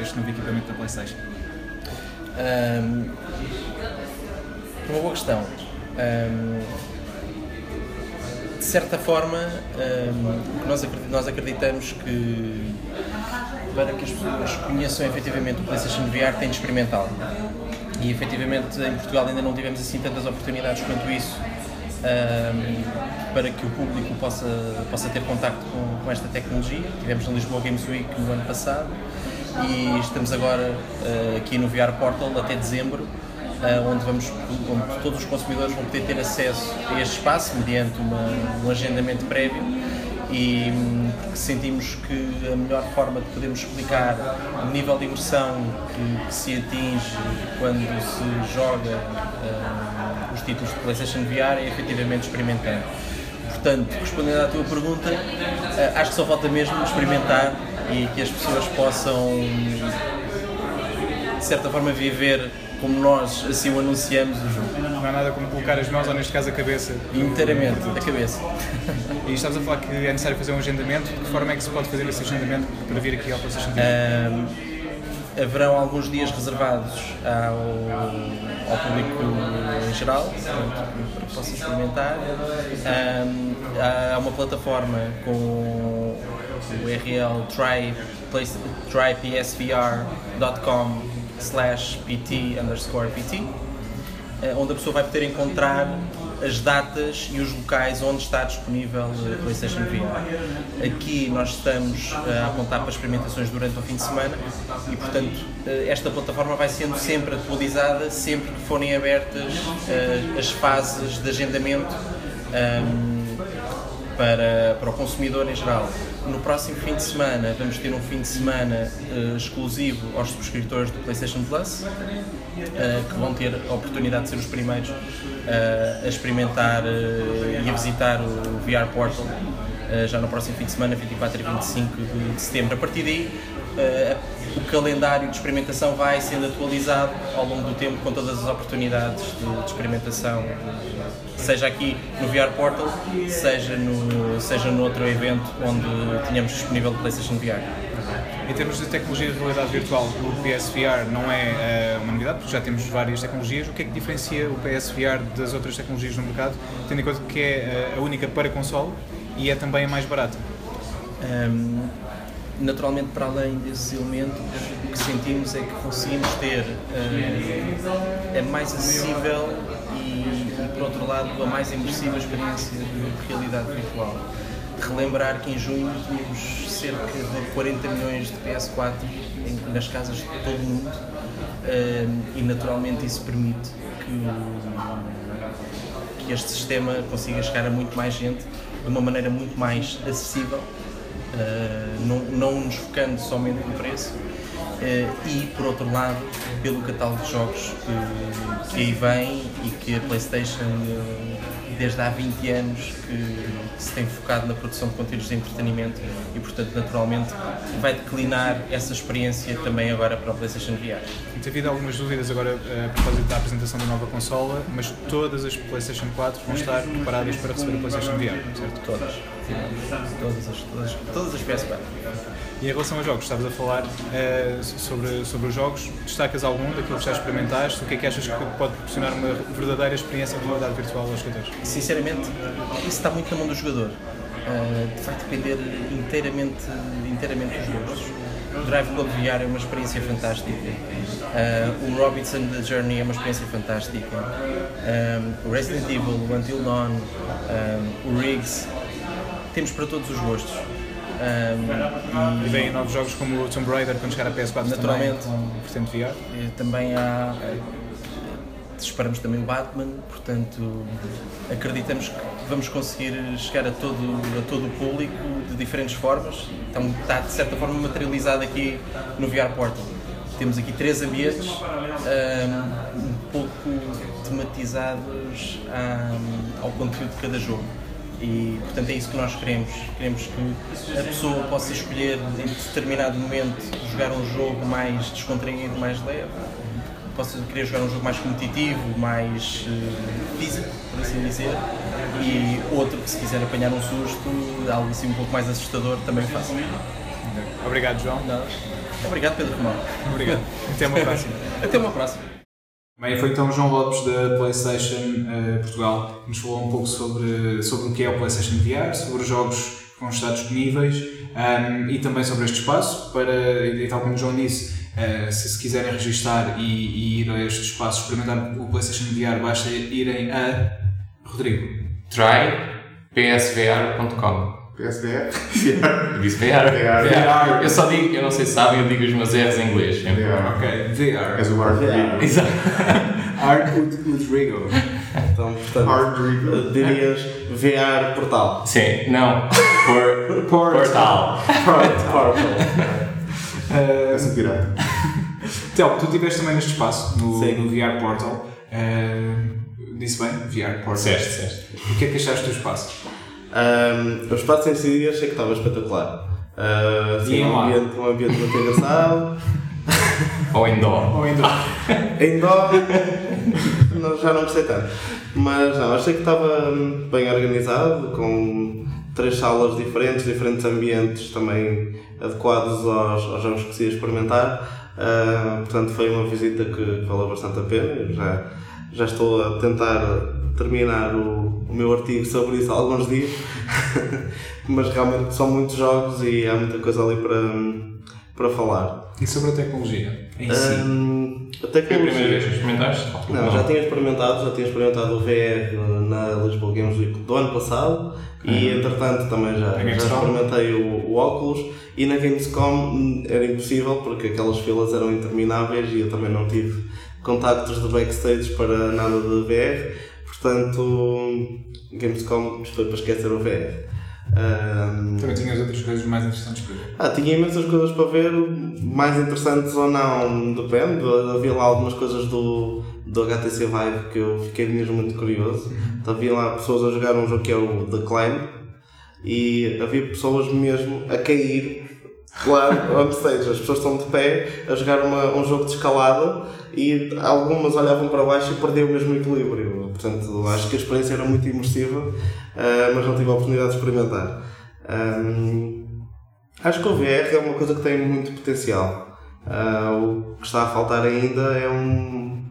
este novo equipamento da PlayStation? Um, uma boa questão. Um, de certa forma, um, nós, nós acreditamos que para que as pessoas conheçam efetivamente o PlayStation VR tem de experimentá-lo. E efetivamente em Portugal ainda não tivemos assim tantas oportunidades quanto isso um, para que o público possa, possa ter contacto com, com esta tecnologia. Tivemos no Lisboa Games Week no ano passado e estamos agora uh, aqui no VR Portal até dezembro onde, vamos, onde todos os consumidores vão poder ter acesso a este espaço mediante uma, um agendamento prévio e porque sentimos que a melhor forma de podermos explicar o nível de imersão que, que se atinge quando se joga uh, os títulos de PlayStation VR é efetivamente experimentando. Portanto, respondendo à tua pergunta, uh, acho que só falta mesmo experimentar e que as pessoas possam, de certa forma, viver como nós assim o anunciamos o jogo. Não há nada como colocar as mãos ou neste caso a cabeça. Inteiramente, a cabeça. E estamos a falar que é necessário fazer um agendamento. De que forma é que se pode fazer esse agendamento para vir aqui ao PlayStation um, Haverão alguns dias reservados ao, ao público em geral, para que possa experimentar. Um, há uma plataforma com o URL try, trypsvr.com slash pt underscore pt, eh, onde a pessoa vai poder encontrar as datas e os locais onde está disponível a PlayStation VR. Aqui nós estamos eh, a apontar para experimentações durante o fim de semana e, portanto, eh, esta plataforma vai sendo sempre atualizada sempre que forem abertas as fases de agendamento ehm, para, para o consumidor em geral. No próximo fim de semana vamos ter um fim de semana uh, exclusivo aos subscritores do PlayStation Plus, uh, que vão ter a oportunidade de ser os primeiros uh, a experimentar e a visitar o VR Portal já no próximo fim de semana, 24 e 25 de, setembro. A partir daí, o calendário de experimentação vai sendo atualizado ao longo do tempo com todas as oportunidades de, de experimentação, seja aqui no VR Portal, seja no, seja no outro evento onde tínhamos disponível o PlayStation VR. Em termos de tecnologia de realidade virtual, o PSVR não é uh, uma novidade, porque já temos várias tecnologias. O que é que diferencia o PSVR das outras tecnologias no mercado, tendo em conta que é uh, a única para console e é também a mais barata? Um, naturalmente, para além desses elementos, o que sentimos é que conseguimos ter uh, a mais acessível e, e, por outro lado, a mais imersiva experiência de realidade virtual. Relembrar que em junho tínhamos cerca de 40 milhões de PS4 em, nas casas de todo o mundo uh, e, naturalmente, isso permite que, que este sistema consiga chegar a muito mais gente de uma maneira muito mais acessível não, não nos focando somente no preço, uh, e por outro lado, pelo catálogo de jogos que, que aí vem e que a PlayStation, desde há 20 anos, que, que, se tem focado na produção de conteúdos de entretenimento e, portanto, naturalmente, vai declinar essa experiência também agora para a PlayStation VR. Tem havido algumas dúvidas agora a propósito da apresentação da nova consola, mas todas as PlayStation 4 vão estar preparadas para receber a PlayStation VR, certo? Todas todas as, todas, todas as PS4. E em relação aos jogos, estavas a falar uh, sobre, sobre os jogos, destacas algum daquilo que já experimentaste? O que é que achas que pode proporcionar uma verdadeira experiência de realidade virtual aos jogadores? Sinceramente, isso está muito na mão do jogador. Uh, vai depender inteiramente, inteiramente dos gostos. O Drive Club VR é uma experiência fantástica. Uh, o Robinson The Journey é uma experiência fantástica. Um, o Resident Evil, o Until Dawn, um, o Riggs temos para todos os gostos. Um, e, vêm novos jogos como o Tomb Raider quando chegar a PS4 naturalmente, também, vertente VR. Também há. Esperamos também o Batman, portanto acreditamos que vamos conseguir chegar a todo, a todo o público de diferentes formas. Então, está de certa forma materializado aqui no VR Portal. Temos aqui três ambientes um, um pouco tematizados um, ao conteúdo de cada jogo E portanto é isso que nós queremos. Queremos que a pessoa possa escolher em determinado momento jogar um jogo mais descontraído, mais leve, possa querer jogar um jogo mais competitivo, mais eh, físico, por assim dizer, e outro que se quiser apanhar um susto, algo assim um pouco mais assustador, também faça. Obrigado, João. Nada. Obrigado, Pedro Romão. Obrigado. Até uma próxima. Até uma próxima. Bem, foi então o João Lopes da PlayStation eh, Portugal que nos falou um pouco sobre, sobre o que é o PlayStation VR, sobre os jogos que vão estar disponíveis ehm, e também sobre este espaço. Para, e tal como o João disse, eh, se se quiserem registar e, e ir a este espaço experimentar o PlayStation VR, basta irem a. Rodrigo. trypsvr.com PSVR. Eu disse VR. VR. VR. Eu só digo, eu não sei se sabem, eu digo os meus R's em inglês. sempre. VR. Ok, VR. És o Hard Rodrigo. Exato. Art Rodrigo. Então, portanto, Hard Rodrigo. dirias VR Portal. Sim, não. Por, portal. Portal. Essa pirata. Telmo, tu estiveste também neste espaço, no, no VR Portal. Eh, disse bem? VR Portal. Disseste, disseste. O que é que achaste do espaço? Um, o espaço em si achei que estava espetacular. Uh, assim, um, ambiente, um ambiente muito engraçado. Ou indoor. Ou? Em dó, não- já não gostei tanto. Mas não, achei que estava hum, bem organizado, com três salas diferentes, diferentes ambientes também adequados aos, aos jogos que se ia experimentar. Ah, portanto, foi uma visita que valeu bastante a pena. Eu já, já estou a tentar terminar o, o meu artigo sobre isso há alguns dias. Mas realmente são muitos jogos e há muita coisa ali para, para falar. E sobre a tecnologia em si? A Foi a tecnologia. primeira vez que experimentaste? Não, já tinha experimentado, já tinha experimentado o VR na Lisboa Games Week do ano passado e entretanto também já, já experimentei o, o óculos e na Gamescom era impossível porque aquelas filas eram intermináveis e eu também não tive contactos de backstage para nada de VR, portanto Gamescom foi para esquecer o VR. Hum, Também tinhas outras coisas mais interessantes para ver. ah, tinha imensas coisas para ver, mais interessantes ou não, depende. Havia lá algumas coisas do, do HTC Vive que eu fiquei mesmo muito curioso. Havia lá pessoas a jogar um jogo que é o The Climb e havia pessoas mesmo a cair lá onde seja. As pessoas estão de pé a jogar uma, um jogo de escalada e algumas olhavam para baixo e perdiam mesmo o equilíbrio. Portanto, acho que a experiência era muito imersiva, ah, mas não tive a oportunidade de experimentar. Ahm, Acho que o VR é uma coisa que tem muito potencial. Ah, o que está a faltar ainda é um,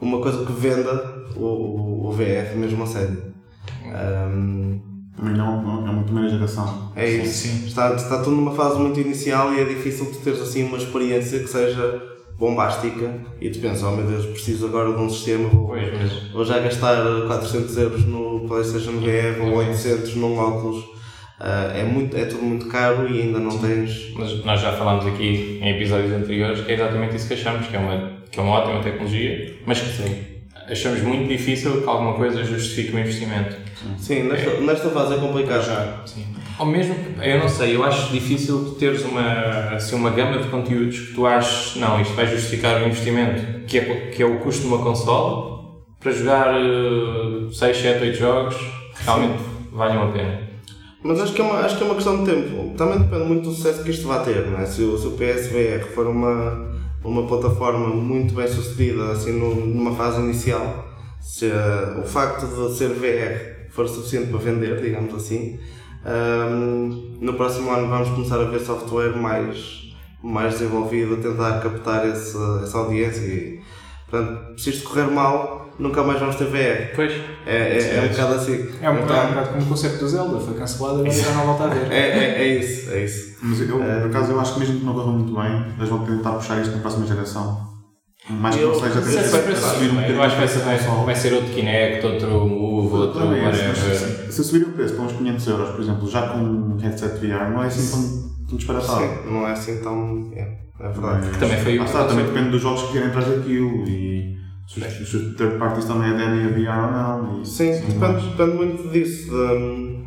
uma coisa que venda o, o, VR mesmo a sério. Também não, é uma primeira geração. é isso. Sim. Está, está tudo numa fase muito inicial e é difícil tu teres assim uma experiência que seja bombástica e tu pensas, oh meu Deus, preciso agora de um sistema, vou, Pois, vou já gastar 400 euros no PlayStation VR ou 800 num óculos. Ah, é, muito, é tudo muito caro e ainda não tens Mas nós já falámos aqui em episódios anteriores que é exatamente isso que achamos, que é uma, que é uma ótima tecnologia, mas que achamos muito difícil que alguma coisa justifique o investimento. Sim, nesta, nesta fase é complicado. Já, sim. Ou mesmo, eu não sei, eu acho difícil teres uma, assim, uma gama de conteúdos que tu achas, não, isto vai justificar o investimento, que é, que é o custo de uma consola, para jogar 6, 7, 8 jogos, realmente valham a pena. Mas acho que, é uma, acho que é uma questão de tempo. Também depende muito do sucesso que isto vai ter. Não é? se, o, se o PSVR for uma, uma plataforma muito bem sucedida assim, numa fase inicial, se eh, o facto de ser VR for suficiente para vender, digamos assim, ahm, no próximo ano vamos começar a ver software mais, mais desenvolvido a tentar captar esse, essa audiência. E, portanto, se isto correr mal, nunca mais vamos ter VR. Pois, É, é, é um bocado assim. É um, Então, é um bocado como o conceito do Zelda, foi cancelado e agora já não volta a ver. é, é, é isso, é isso. Mas eu, por acaso, eu acho que mesmo que não corra muito bem, eles vão tentar puxar isto na próxima geração. Mais que não seja Mas é a sempre a subir um assim, eu acho que vai ser, vai, ser outro Kinect, outro Move, outro Também whatever. mas se, se subir o preço para uns 500 euros, por exemplo, já com um headset VR, não é assim tão, tão disparatado. Sim, não é assim tão. É, é verdade. Mas- Também foi que está, também depende dos jogos que querem atrás daquilo e se os, third parties também aderem a VR ou não. E, Sim, depende, depende muito disso. de,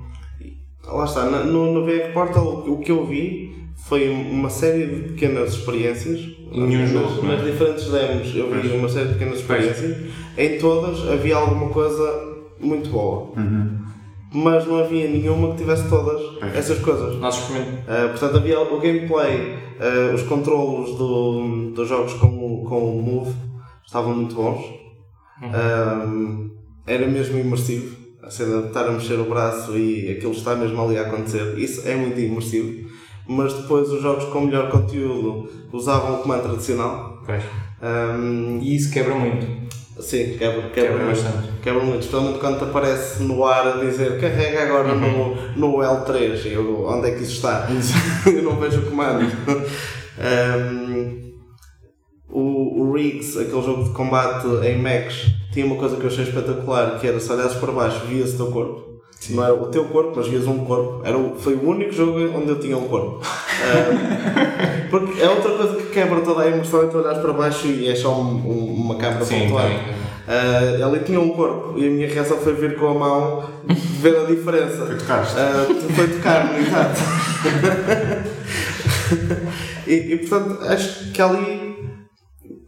lá está, no, no VR Portal o que eu vi foi uma série de pequenas experiências. Nenhum nas, jogo, não é? nas diferentes demos eu vi uma série de pequenas experiências. Em todas havia alguma coisa muito boa. Uhum. Mas não havia nenhuma que tivesse todas essas coisas. Nós experimentamos. Uh, portanto, havia o gameplay, uh, os controlos do, dos jogos com, o- com o Move estavam muito bons. Um, era mesmo imersivo. A cena de estar a mexer o braço e aquilo está mesmo ali a acontecer. Isso é muito imersivo. Mas depois os jogos com melhor conteúdo usavam o comando tradicional. Pois. Um, E isso quebra muito. Sim, quebra, quebra, Quebra muito. bastante. Quebra muito, especialmente quando te aparece no ar a dizer carrega agora no, no L3. E eu, onde é que isso está? eu não vejo o comando. Um, o, o Riggs, aquele jogo de combate em mechs, tinha uma coisa que eu achei espetacular, que era se olhasses para baixo, vias o teu corpo. Não era o teu corpo, mas vias um corpo. Era o, foi o único jogo onde eu tinha um corpo. Um, porque é outra coisa que quebra toda a imersão é tu olhares para baixo e é só um- um- uma câmera Sim, também. Uh, ele tinha um corpo e a minha reação foi vir com a mão ver a diferença. Foi tocar-te. Uh, foi tocar-me, exato. e, e, portanto, acho que ali,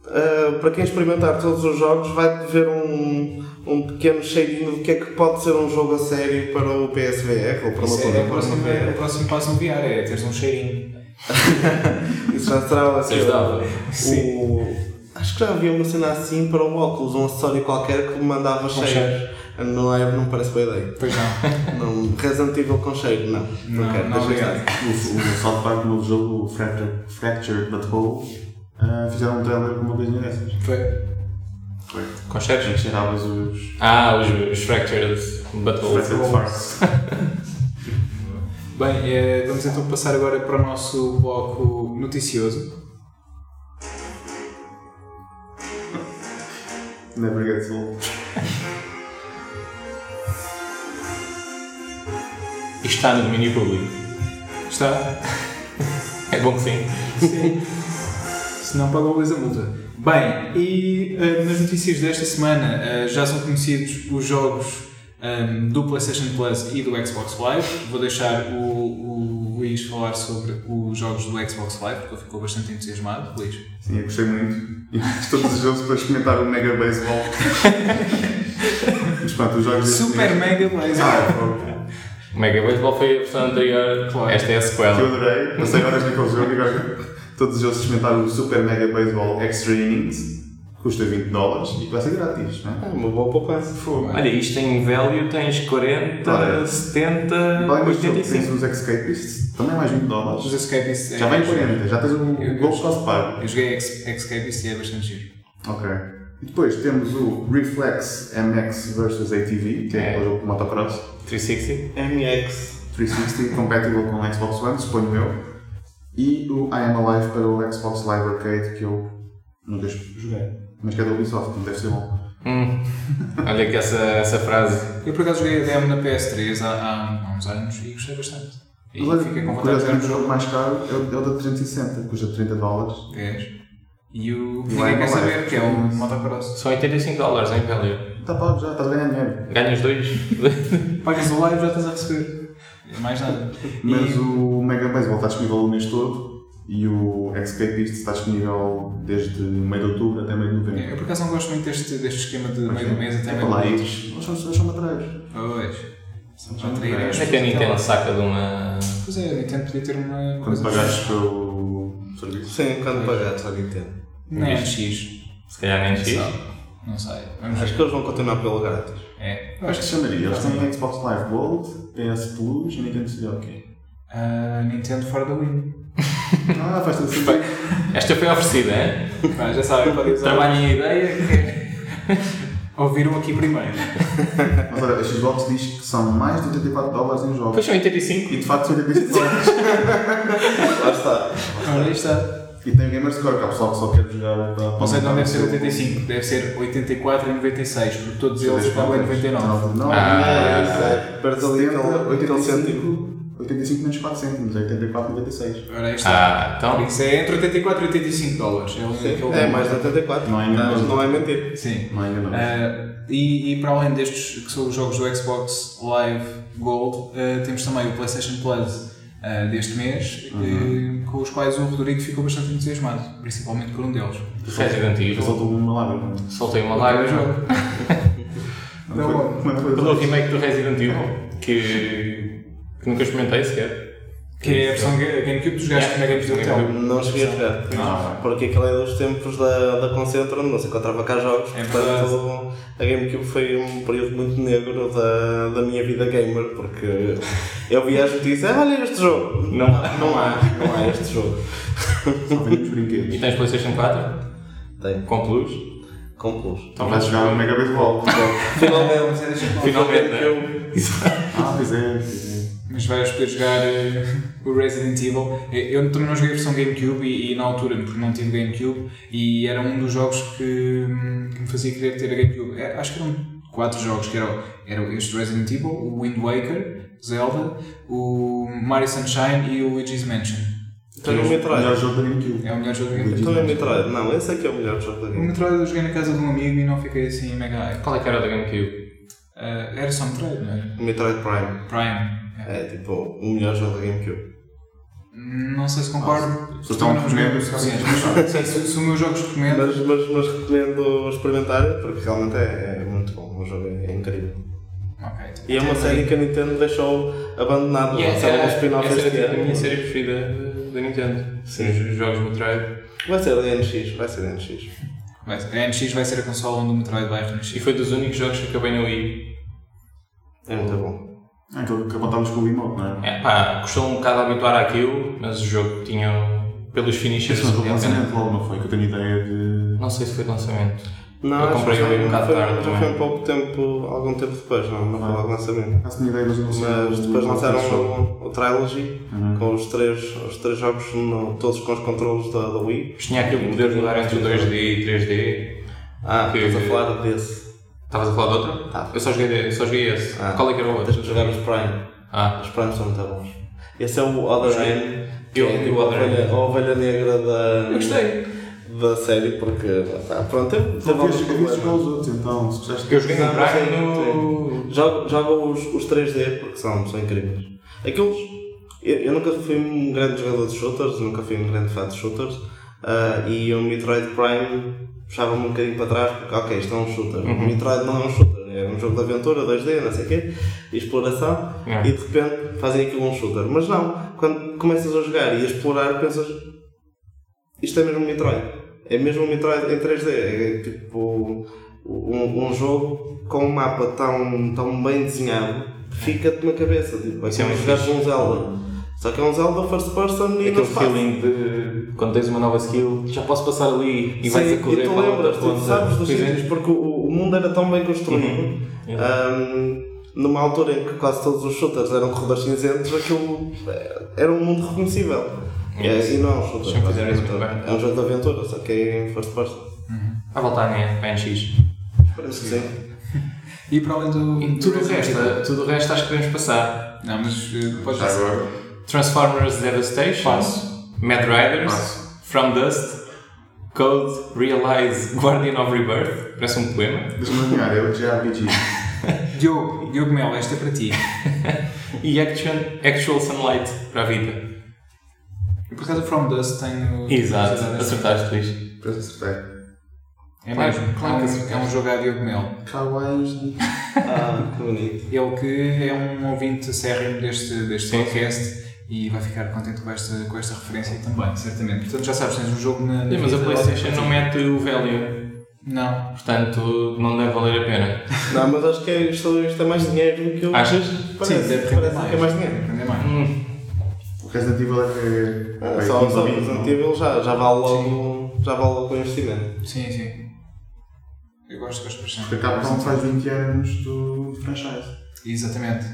uh, para quem experimentar todos os jogos, vai ver um, um pequeno cheirinho do que é que pode ser um jogo a sério para o PSVR ou para uma Isso é, o, plataforma próximo, é o próximo passo no VR, é teres um cheirinho. Isso já será Vocês davam. o, Acho que já havia uma cena assim para o óculos, um acessório qualquer que me mandava cheiros. cheiro. Não, é, não parece boa ideia. Pois não. Não, Resident Evil com cheiro, não. Não, quero, não, deixa obrigado. estar. O, o South Park no jogo, o Fracture, Fractured But Whole, ah, fizeram um trailer com uma coisinha dessas. Foi. Que cheiravas os Ah, os, os Fractured Farts. Bem, eh, vamos então passar agora para o nosso bloco noticioso. Never gets old. Isto está no domínio público. Está? É bom que sim. Se não, paga o Luís a multa. Bem, e eh, nas notícias desta semana eh, já são conhecidos os jogos ehm, do PlayStation Plus e do Xbox Live. Vou deixar o, o Luís falar sobre os jogos do Xbox Live, porque ele ficou bastante entusiasmado. Luís. Sim, eu gostei muito. E estou desejoso para experimentar o Mega Baseball. Mas pronto, os jogos Super Mega Blaze. Ah, Mega Baseball foi a versão anterior. Claro. Esta é a que eu sequela. adorei. Passei horas naquele jogo e agora estou desejoso de experimentar o Super Mega Baseball Extra Innings. Custa 20 dólares e vai ser grátis, não é? É uma boa poupança. Olha, isto em value tens 40, Olha. 70, E além disso, tens 85. os Escapists, também mais 20 Os dólares. Escapists. Já é- vai em 40, já tens o eu- Gold Cost pago. Eu joguei Ex- Escapist e é bastante giro. Ok. E depois temos o Reflex MX vs ATV, que é É. aquele jogo de motocross. 360. MX. 360, compatible com o Xbox One, suponho eu. E o I Am Alive para o Xbox Live Arcade, que eu nunca joguei. Mas que é da Ubisoft, não deve ser bom. Hum. Olha que essa, essa frase. Eu por acaso joguei a demo na PS3 há, há, uns anos e gostei bastante. E Mas olha, fiquei com vontade de jogar o jogo mais caro é o, é o da 360, custa 30 dólares. Vês? E o. Ninguém quer saber Live. que é um motocross. São 85 dólares em value. Está pago já, estás a ganhar dinheiro. Ganhas dois. Pagas o live já estás a receber. Mais nada. Mas E- o Mega Baseball está disponível o mês todo e o Escapist está disponível desde meio de outubro até meio de novembro. Eu por acaso não gosto muito deste, deste esquema de meio do mês até é meio do mês. eles. Eles são, eles são matreiros. Pois. São Já traírem matreiros. as É que a Nintendo saca de uma. Pois é, a Nintendo podia ter uma. Quando pagares pelo serviço. Sim, quando pagar, só Nintendo. Não é X. Se calhar nem X. Não sei. Vamos Acho ver. que eles vão continuar pelo grátis. É. Eu acho que chamaria. Eles têm Xbox Live Gold, PS Plus e Nintendo seria o quê? Ah, Nintendo fora da Wii. Ah, faz todo sentido. Esta foi oferecida, é? Pá, já sabem, podem usar. Trabalhem a ideia. Ouviram aqui primeiro. Mas olha, a Xbox diz que são mais de 84 dólares em jogos. Pois são 85. E de facto são 85 dólares. Lá está. Aí está. E tem o Gamerscore, que há pessoal que só quer jogar para. Não sei, não deve ser 85, deve ser 84 e 96, porque todos eles estavam em 99. Não, Ah, é Perdes ali 70, aquele- aquele cêntimo. 85, 85 menos 4 cêntimos, é 84, 96. Ora, está. Ah, então. isso é entre 84 e 85 dólares. É, o- aquele É mais de 84. Não é enganoso. Não é mentir. Sim. Não é enganoso. Ah, e, e para além destes, que são os jogos do Xbox Live Gold, ah, temos também o PlayStation Plus ah, deste mês, Uhum. com os quais o Rodrigo ficou bastante entusiasmado, principalmente por um deles. Resident Evil. só estou uma lágrima. Soltei uma lágrima. Foi? Pelo remake do Resident Evil, que, que nunca experimentei sequer. Que é a versão Ga- GameCube dos gajos que na Games do Hotel. Não cheguei a jogar. Ah. Porque aquilo é dos tempos da, da Concentra, onde não se encontrava cá jogos. É portanto, a GameCube foi um período muito negro da, da minha vida gamer, porque eu via as notícias, ah, olha este jogo. Não. não há, não há este jogo. Só vendemos brinquedos. E tens PlayStation 4? Tem, Com Plus? com plus. Então Vai jogar o Mega Baseball. Finalmente, Finalmente, né? eu, Ah, pois é. É. Mas vais poder jogar eh, o Resident Evil. Eh, Eu também não joguei a versão GameCube e, e na altura, porque não tive GameCube, e era um dos jogos que, hum, que me fazia querer ter a GameCube. É, acho que eram quatro jogos, que eram, eram este Resident Evil, o Wind Waker, Zelda, o Mario Sunshine e o Luigi's Mansion. tenho o O melhor Metroid. jogo da GameCube. É o melhor jogo da GameCube. Então é o Metroid. Não, esse é que é o melhor jogo da O GameCube. Metroid eu joguei na casa de um amigo e não fiquei assim mega hype. Qual é que era o da GameCube? Eh, era só Metroid, não era? O Metroid Prime. Prime. É tipo o melhor jogo da GameCube. Não sei se concordo. Se estão a recomendo, mas- sim, se, se o meu jogo recomendo. Mas, mas, mas recomendo experimentar porque realmente é, é muito bom. O jogo é, é incrível. Ok, E é uma série que a Nintendo deixou abandonada. E a série dos essa spin-offs era este tipo a minha ano. série preferida da- da Nintendo. Sim. Os jogos Metroid. Vai ser a NX, vai ser a NX. Vai- A NX vai ser a consola onde o Metroid vai E renascer. foi dos únicos jogos que acabei no Wii. É muito bom. Aquilo que apontámos com o emote, não é? É, pá, custou um bocado habituar àquilo, mas o jogo tinha, pelos finishers, Isso foi lançamento logo, não foi? Que eu tenho ideia de. Não sei se foi de lançamento. Não, Eu comprei Wii um bocado foi, tarde já também. foi um pouco tempo, algum tempo depois, não, não foi logo lançamento. Faço minha ideia, mas não. Mas depois lançaram o o, Trilogy Uhum. com os três, os três jogos, no- todos com os controles da, da Wii. Mas tinha aquilo de poder jogar entre 2D e 3D. Ah, estás a falar desse. Estavas a falar de outro? Tá. Eu só joguei, eu só joguei esse. Ah. Qual é que era o outro? Tens de jogar os Prime. Ah, Os Prime são muito bons. Esse é o Other que Eu é tipo o a Other ovelha, a ovelha negra da, eu gostei. da série, porque tá, pronto, alguns vês jogar os outros, então, se gostaste. Eu joguei no Prime no. Joga, joga os, os 3D porque são, são incríveis. Aqueles. Eu, eu nunca fui um grande jogador de shooters, nunca fui um grande fã de shooters. ah, e o Metroid Prime puxava-me um bocadinho para trás porque, ok, isto é um shooter. O Metroid não é um shooter, é um jogo de aventura, 2D, não sei o quê, exploração. É. E de repente fazem aquilo um shooter. Mas não, quando começas a jogar e a explorar, pensas. Isto é mesmo um Metroid. É mesmo um Metroid em 3D. É tipo um, um jogo com um mapa tão, tão bem desenhado que fica-te na cabeça. Tipo, é é como jogar um Zelda. Só que é um Zelda first person e Aquele feeling de quando tens uma nova skill, já posso passar ali e vais Sim, a correr e tu para lembras, tu sabes dos é. sítios porque o, o mundo era tão bem construído. Uhum. Ahm, numa altura em que quase todos os shooters eram corredores cinzentos, aquilo era um mundo reconhecível. É, e não é um shooter. Muito bem. É um jogo de aventura, só que é em first person. A voltar, né? Para NX. Parece que sim. E para além do. E tudo o do resto, Evil. tudo o resto acho que podemos passar. Não, mas eh, podes dizer. Transformers Devastation, Passo. Mad Riders, Passo. From Dust, Code, Realize, Guardian of Rebirth, parece um poema, Deixa-me adivinhar, é o JRPG. Diogo, Diogo Mel, esta é para ti. e Action, Actual Sunlight para a vida. E por causa do From Dust tenho. Exato, acertaste, Luís. Parece acertei. É mesmo. claro é, que um, é um jogo a Diogo Mel. Kawaii. Ah, que bonito. Ele que é um ouvinte acérrimo deste, deste Sim. podcast e vai ficar contente com esta, com esta referência também, certamente. Portanto, já sabes, tens um jogo na. na Sim, mas a. Playstation não mete o velho, Não. portanto não deve valer a pena. Não, mas acho que é, isto, é mais dinheiro do que eu. Achas? Parece, Sim, deve render parece mais. que é mais dinheiro. Render mais. Hum, O Resident Evil é que. Ah, é só 15 só ou 20, Resident? Evil já, já vale logo. Já vale logo o investimento. Sim, sim. Eu gosto, gosto Porque bastante. a Capcom faz 20 anos do franchise. Exatamente.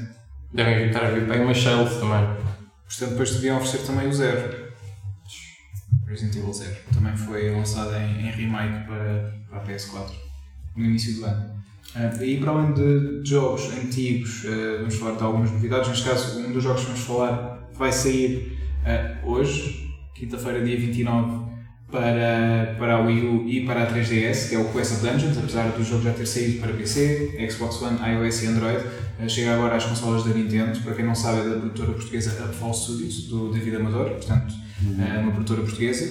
devem evitar a vir aí umas shells também. Portanto, depois deviam oferecer também o Zero. Resident Evil Zero. Também foi lançado em, em remake para, para a PS4 no início do ano. Ah, e para além de jogos antigos, ah, vamos falar de algumas novidades. Neste caso, um dos jogos que vamos falar vai sair ah, hoje, quinta-feira, dia 29, para, para a Wii U e para a 3DS, que é o Quest of Dungeons, apesar do jogo já ter saído para PC, Xbox One, iOS e Android. Uh, chega agora às consolas da Nintendo, para quem não sabe é da produtora portuguesa Upfall Studios, do David Amador, portanto, uh, uma produtora portuguesa.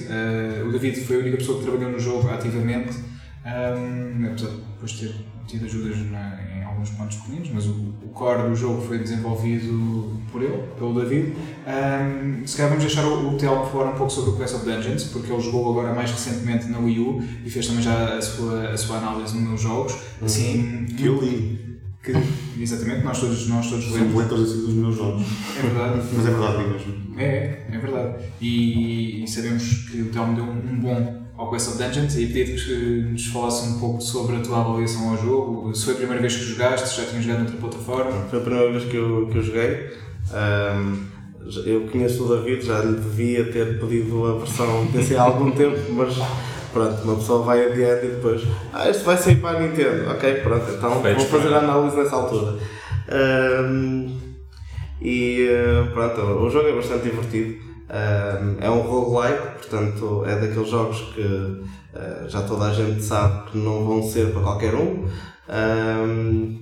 Uh, o David foi a única pessoa que trabalhou no jogo ativamente, um, apesar de depois ter tido ajudas na- em alguns pontos pequeninos, mas o, o core do jogo foi desenvolvido por ele, pelo David. Ahm, se calhar vamos deixar o, o Telmo falar um pouco sobre o Quest of Dungeons, porque ele jogou agora mais recentemente na Wii U e fez também já a sua, a sua análise nos meus jogos. Assim, Que eu li. Que, exatamente, nós todos, nós todos São lemos. leitores assim dos meus jogos. É verdade. Mas é verdade, digo mesmo. É, é verdade. E, e sabemos que o Telmo deu um bom ao Quest of Dungeons e pedi-te que nos falasse um pouco sobre a tua avaliação ao jogo. Se foi a primeira vez que jogaste, se já tinhas jogado noutra plataforma. Foi a primeira vez que eu, que eu joguei. Já- eu conheço o David, já lhe devia ter pedido a versão PC há algum tempo, mas pronto, uma pessoa vai adiante e depois. Ah, este vai sair para a Nintendo. Ok, pronto, então Vai vou fazer a análise nessa altura. Ahm, e eh, pronto, o jogo é bastante divertido. Ahm, é um roguelike, portanto é daqueles jogos que eh, já toda a gente sabe que não vão ser para qualquer um. Ahm,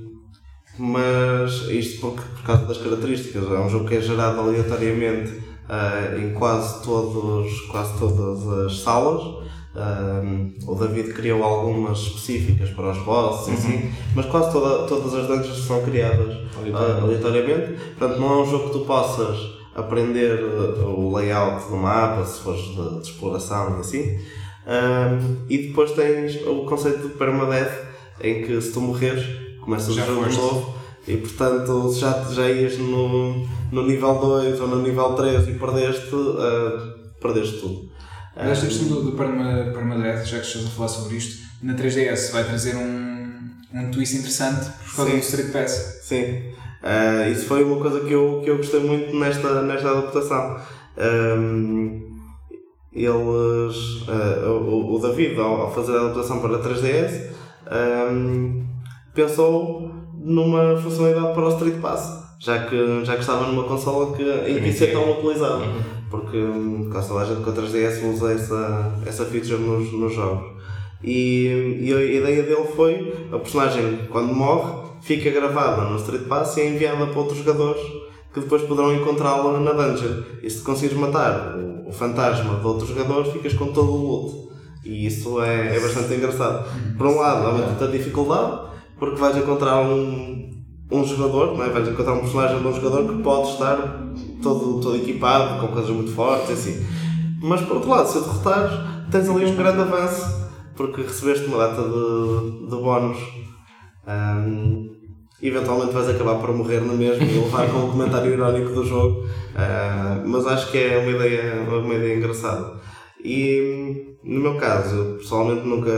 mas isto porque, por causa das características, é um jogo que é gerado aleatoriamente ah, em quase, todos, quase todas as salas. Ahm, o David criou algumas específicas para os bosses e assim, mas quase toda, todas as dungeons são criadas ah, aleatoriamente. Portanto, não é um jogo que tu possas aprender ah, o layout do mapa, se fores de, de exploração e assim. Ahm, e depois tens o conceito de permadeath, em que se tu morreres, começas Já o jogo de novo. E portanto, se já, já ias no, no nível 2 ou no nível 3 e perdeste, ah, perdeste tudo. Aliás, isto do, do Perma, Permadeath, já que estás a falar sobre isto, na 3DS vai trazer um, um twist interessante por causa do Street Pass. Sim, Ah, isso foi uma coisa que eu, que eu gostei muito nesta, nesta adaptação. Ahm, eles, ah, o, o David, ao, ao fazer a adaptação para a 3DS, ahm, pensou numa funcionalidade para o Street Pass, já que, já que estava numa consola que, em que isso é tão utilizado. Porque hum, quase toda a gente com a 3DS usa essa, essa feature nos, nos jogos. E, e a ideia dele foi a personagem, quando morre, fica gravada no Street Pass e é enviada para outros jogadores que depois poderão encontrá-la na dungeon. E se conseguires matar o, o fantasma de outros jogadores, ficas com todo o loot. E isso é, é bastante engraçado. Por um lado, aumenta a dificuldade, porque vais encontrar um, um jogador, não é? vais encontrar um personagem de um jogador que pode estar todo, todo equipado, com coisas muito fortes, assim. Mas por outro lado, se o derrotares, tens ali um grande avanço, porque recebeste uma data de, de bónus. Ahm, eventualmente vais acabar por morrer no mesmo e levar com o comentário irónico do jogo, Ah, mas acho que é uma ideia, uma ideia engraçada. E no meu caso, eu pessoalmente nunca,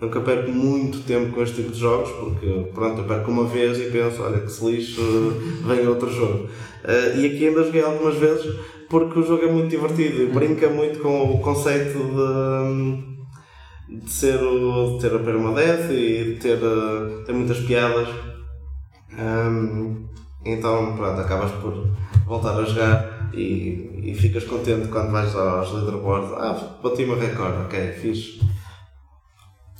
nunca perco muito tempo com este tipo de jogos, porque pronto, eu perco uma vez e penso, olha que se lixo, vem outro jogo. Ah, e aqui ainda joguei algumas vezes porque o jogo é muito divertido e brinca muito com o conceito de, de ser o, de ter a permadeath e de ter, ah, ter muitas piadas. Ahm, então, pronto, acabas por voltar a jogar e, e ficas contente quando vais aos leaderboards. Ah, bati meu recorde, ok, fixe.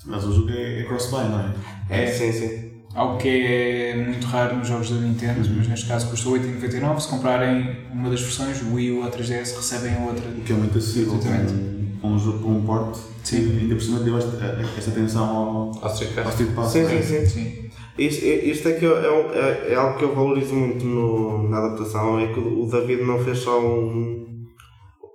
Mas o jogo é, é cross-buy, não é? É, sim, sim. Algo que é muito raro nos jogos da Nintendo, mas neste caso custa 8,99. Se comprarem uma das versões, o Wii ou a 3DS, recebem a outra. O que é muito acessível Exatamente. com, com um jogo, com um porte. Sim. E ainda por cima deu esta, esta atenção ao, Ao Street ao Pass. Street Pass. Sim, sim, sim. Sim. Isto, isto é, que eu- é, um- é- é algo que eu valorizo muito no- na adaptação, é que o David não fez só um,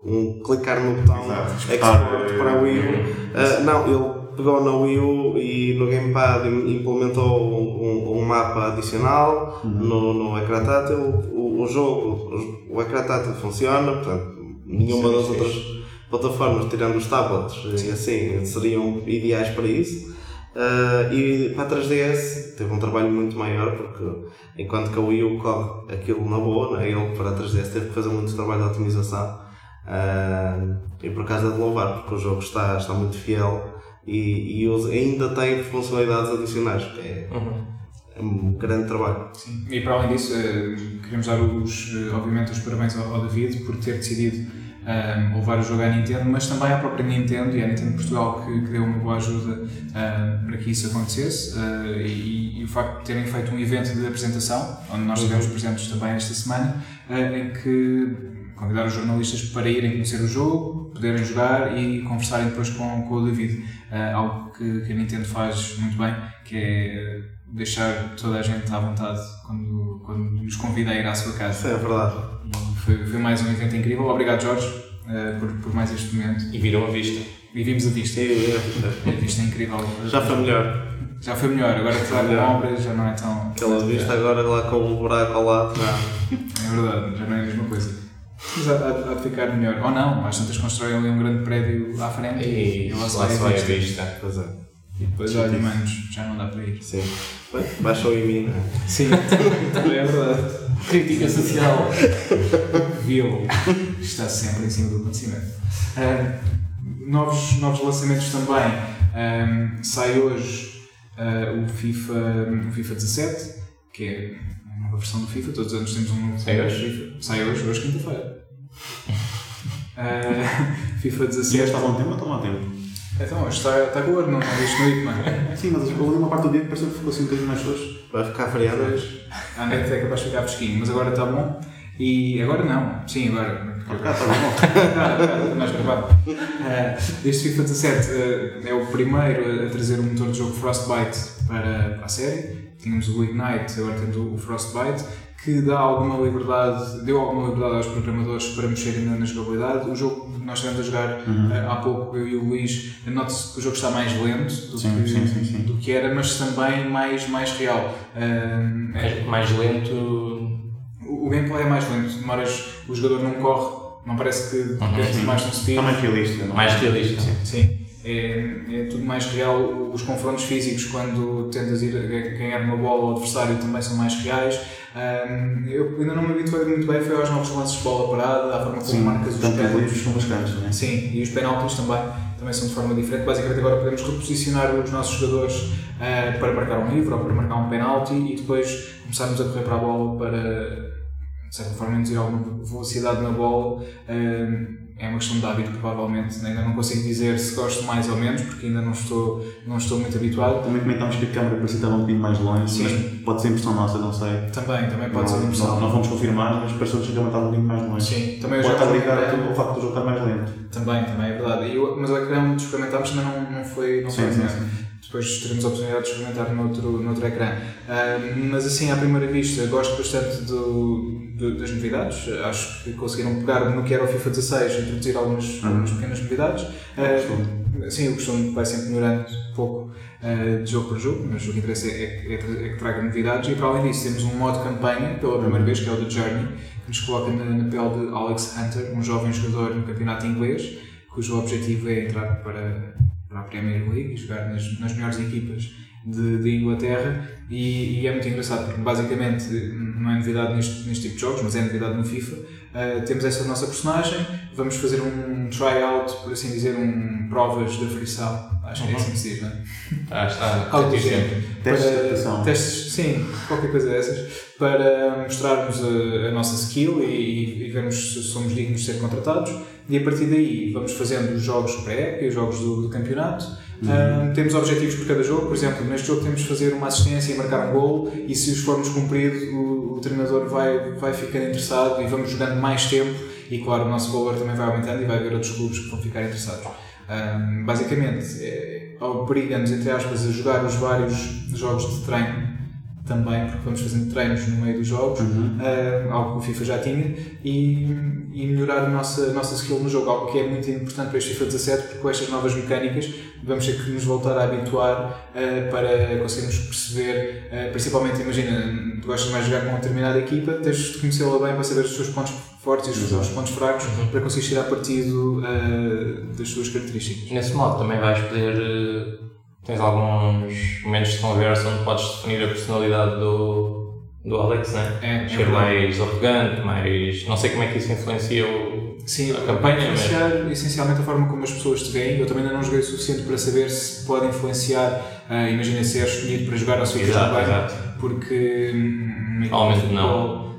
um clicar no botão Exato, export para a Wii U. eh, Ah, não, ele pegou na Wii U e no Gamepad implementou um, um mapa adicional no, no ecrã tátil. O, o jogo, o, o ecrã tátil funciona, portanto, nenhuma Sim, das sim. outras plataformas, tirando os tablets e assim, seriam ideais para isso. Ah, e para a 3DS teve um trabalho muito maior porque enquanto que a Wii U corre aquilo na boa, né, ele para a 3DS teve que fazer muito trabalho de otimização Ah, e por acaso é de louvar porque o jogo está, está muito fiel e, e ainda tem funcionalidades adicionais, é, é um grande trabalho. Sim. E para além disso, eh, queremos dar os, eh, obviamente os parabéns ao, ao David por ter decidido eh, levar o jogo à Nintendo, mas também à própria Nintendo e à Nintendo Portugal que, que deu uma boa ajuda eh, para que isso acontecesse eh, e, e o facto de terem feito um evento de apresentação, onde nós estivemos presentes também esta semana, eh, em que convidar os jornalistas para irem conhecer o jogo, poderem jogar e conversarem depois com, com o David. Ah, algo que, que a Nintendo faz muito bem, que é deixar toda a gente à vontade quando, quando nos convida a ir à sua Isso casa. é verdade. Foi, foi mais um evento incrível. Obrigado, Jorge, ah, por, por mais este momento. E viram a vista. E vimos a vista. E, A vista é incrível. já foi melhor. Já foi melhor, agora que está com obras já não é tão. Aquela vista agora lá com o buraco ao lado. É verdade, já não é a mesma coisa. Há- há de ficar melhor. Ou não, às tantas constroem ali um grande prédio à frente E e lá se vai se a a vista. vista. Pois é. E depois, olha, manos, já não dá para ir. Sim. Baixou em mim. né? Sim, também é verdade. Crítica social. Viu, está sempre em cima do acontecimento. Ah, novos, novos lançamentos também. Ah, sai hoje ah, o, FIFA, o FIFA 17, que é uma nova versão do FIFA. Todos os anos temos um novo Sai hoje? FIFA. Sai hoje, hoje quinta-feira. Ah, FIFA Se 17. está a bom tempo ou está mau tempo? Então, hoje está, está gordo, não no IP, mano. Sim, mas eu li uma parte do dia que pareceu que ficou assim um bocadinho mais xoxo. Vai ficar feriado. Pois, à net é capaz de ficar fresquinho, mas agora está bom. E agora não, sim, agora. Porque cá está bom. Ah, ah, mais gravado. Ah, este FIFA 17 ah, é o primeiro a trazer o motor de jogo Frostbite para, para a série. Tínhamos o Ignite, agora temos o Frostbite, que dá alguma liberdade, deu alguma liberdade aos programadores para mexerem na jogabilidade. O jogo que nós estivemos a jogar ah, há pouco, eu e o Luís, nota-se que o jogo está mais lento do, Sim, que, sim, sim, sim. do que era, mas também mais, mais real. Ah, é- Mais, mais lento. o o gameplay é mais lento, demoras, o jogador não corre, não parece que Uhum. Sim. mais no speed. Está mais realista, não é? Mais realista. Sim, é, é tudo mais real. Os confrontos físicos, quando tentas ir a ganhar uma bola ao adversário, também são mais reais. Ahm, eu ainda não me habituei muito bem foi aos novos lances de bola parada, à forma como marcas os penaltis. como os cantos, não é? Sim, e os penaltis também, também são de forma diferente. Basicamente agora podemos reposicionar os nossos jogadores ah, para marcar um livro ou para marcar um penalti e depois começarmos a correr para a bola para, de certa forma, induzir alguma velocidade na bola. É uma questão de hábito, provavelmente. Ainda não consigo dizer se gosto mais ou menos, porque ainda não estou, não estou muito habituado. Também comentámos que a câmera parecia estar um bocadinho mais longe, Sim. mas pode ser impressão nossa, não sei. Também, também pode ser não, uma impressão. não, não vamos confirmar, mas pareceu que a câmera estava um bocadinho mais longe. Sim, também eu Pode estar ligado ao facto do jogo estar mais lento. Também, também é verdade. E o- mas o ecrã onde experimentámos também não, não foi, não Sim, foi sim, sim. Depois teremos a oportunidade de experimentar noutro, noutro ecrã. Ah, mas assim, à primeira vista, gosto bastante do, do- das novidades. Acho que conseguiram pegar no que era o FIFA 16 e introduzir algumas, Uhum. algumas pequenas novidades. Ah, sim, o costume vai sempre melhorando um pouco ah, de jogo para jogo, mas o que interessa é, é, é que traga novidades. E para além disso, temos um modo campanha, pela primeira vez, que é o The Journey, que nos coloca na, na pele de Alex Hunter, um jovem jogador no campeonato inglês, cujo objetivo é entrar para, para a Premier League e jogar nas, nas melhores equipas de, de Inglaterra. E, e é muito engraçado porque, basicamente, não é novidade neste, neste tipo de jogos, mas é novidade no FIFA. Uh, temos essa nossa personagem, vamos fazer um tryout, por assim dizer, um provas de frição. Acho que é assim que se diz, não é? Ah, está. Algo do Senti género. sempre. Testes de adaptação. Testes, sim, qualquer coisa dessas, para mostrarmos a, a nossa skill e, e vermos se somos dignos de ser contratados. E a partir daí vamos fazendo os jogos pré e os jogos do, do campeonato. Ah, temos objetivos por cada jogo, por exemplo, neste jogo temos de fazer uma assistência e marcar um gol, e se os formos cumpridos, o, o treinador vai, vai ficando interessado e vamos jogando mais tempo. E claro, o nosso valor também vai aumentando e vai haver outros clubes que vão ficar interessados. Um, basicamente, é, obriga-nos, entre aspas, a jogar os vários jogos de treino também, porque vamos fazendo treinos no meio dos jogos, Uhum. um, algo que o FIFA já tinha, e, e melhorar a nossa, a nossa skill no jogo, algo que é muito importante para este FIFA 17, porque com estas novas mecânicas vamos ter que nos voltar a habituar uh, para conseguirmos perceber, uh, principalmente, imagina, tu gostas mais de jogar com uma determinada equipa, tens de conhecê-la bem para saber os seus pontos fortes e os seus pontos fracos, para conseguir tirar partido uh, das suas características. Nesse modo também vais poder. Tens alguns momentos de conversa onde podes definir a personalidade do, do Alex, né? É, é Ser verdade. mais arrogante, mais. Não sei como é que isso influencia o. Sim, a campanha, mas. influenciar essencialmente a forma como as pessoas te veem. Eu também ainda não joguei o suficiente para saber se pode influenciar, ah, imagina ser escolhido para jogar ao seu Exato, bem, exato. porque. hum, Provavelmente não.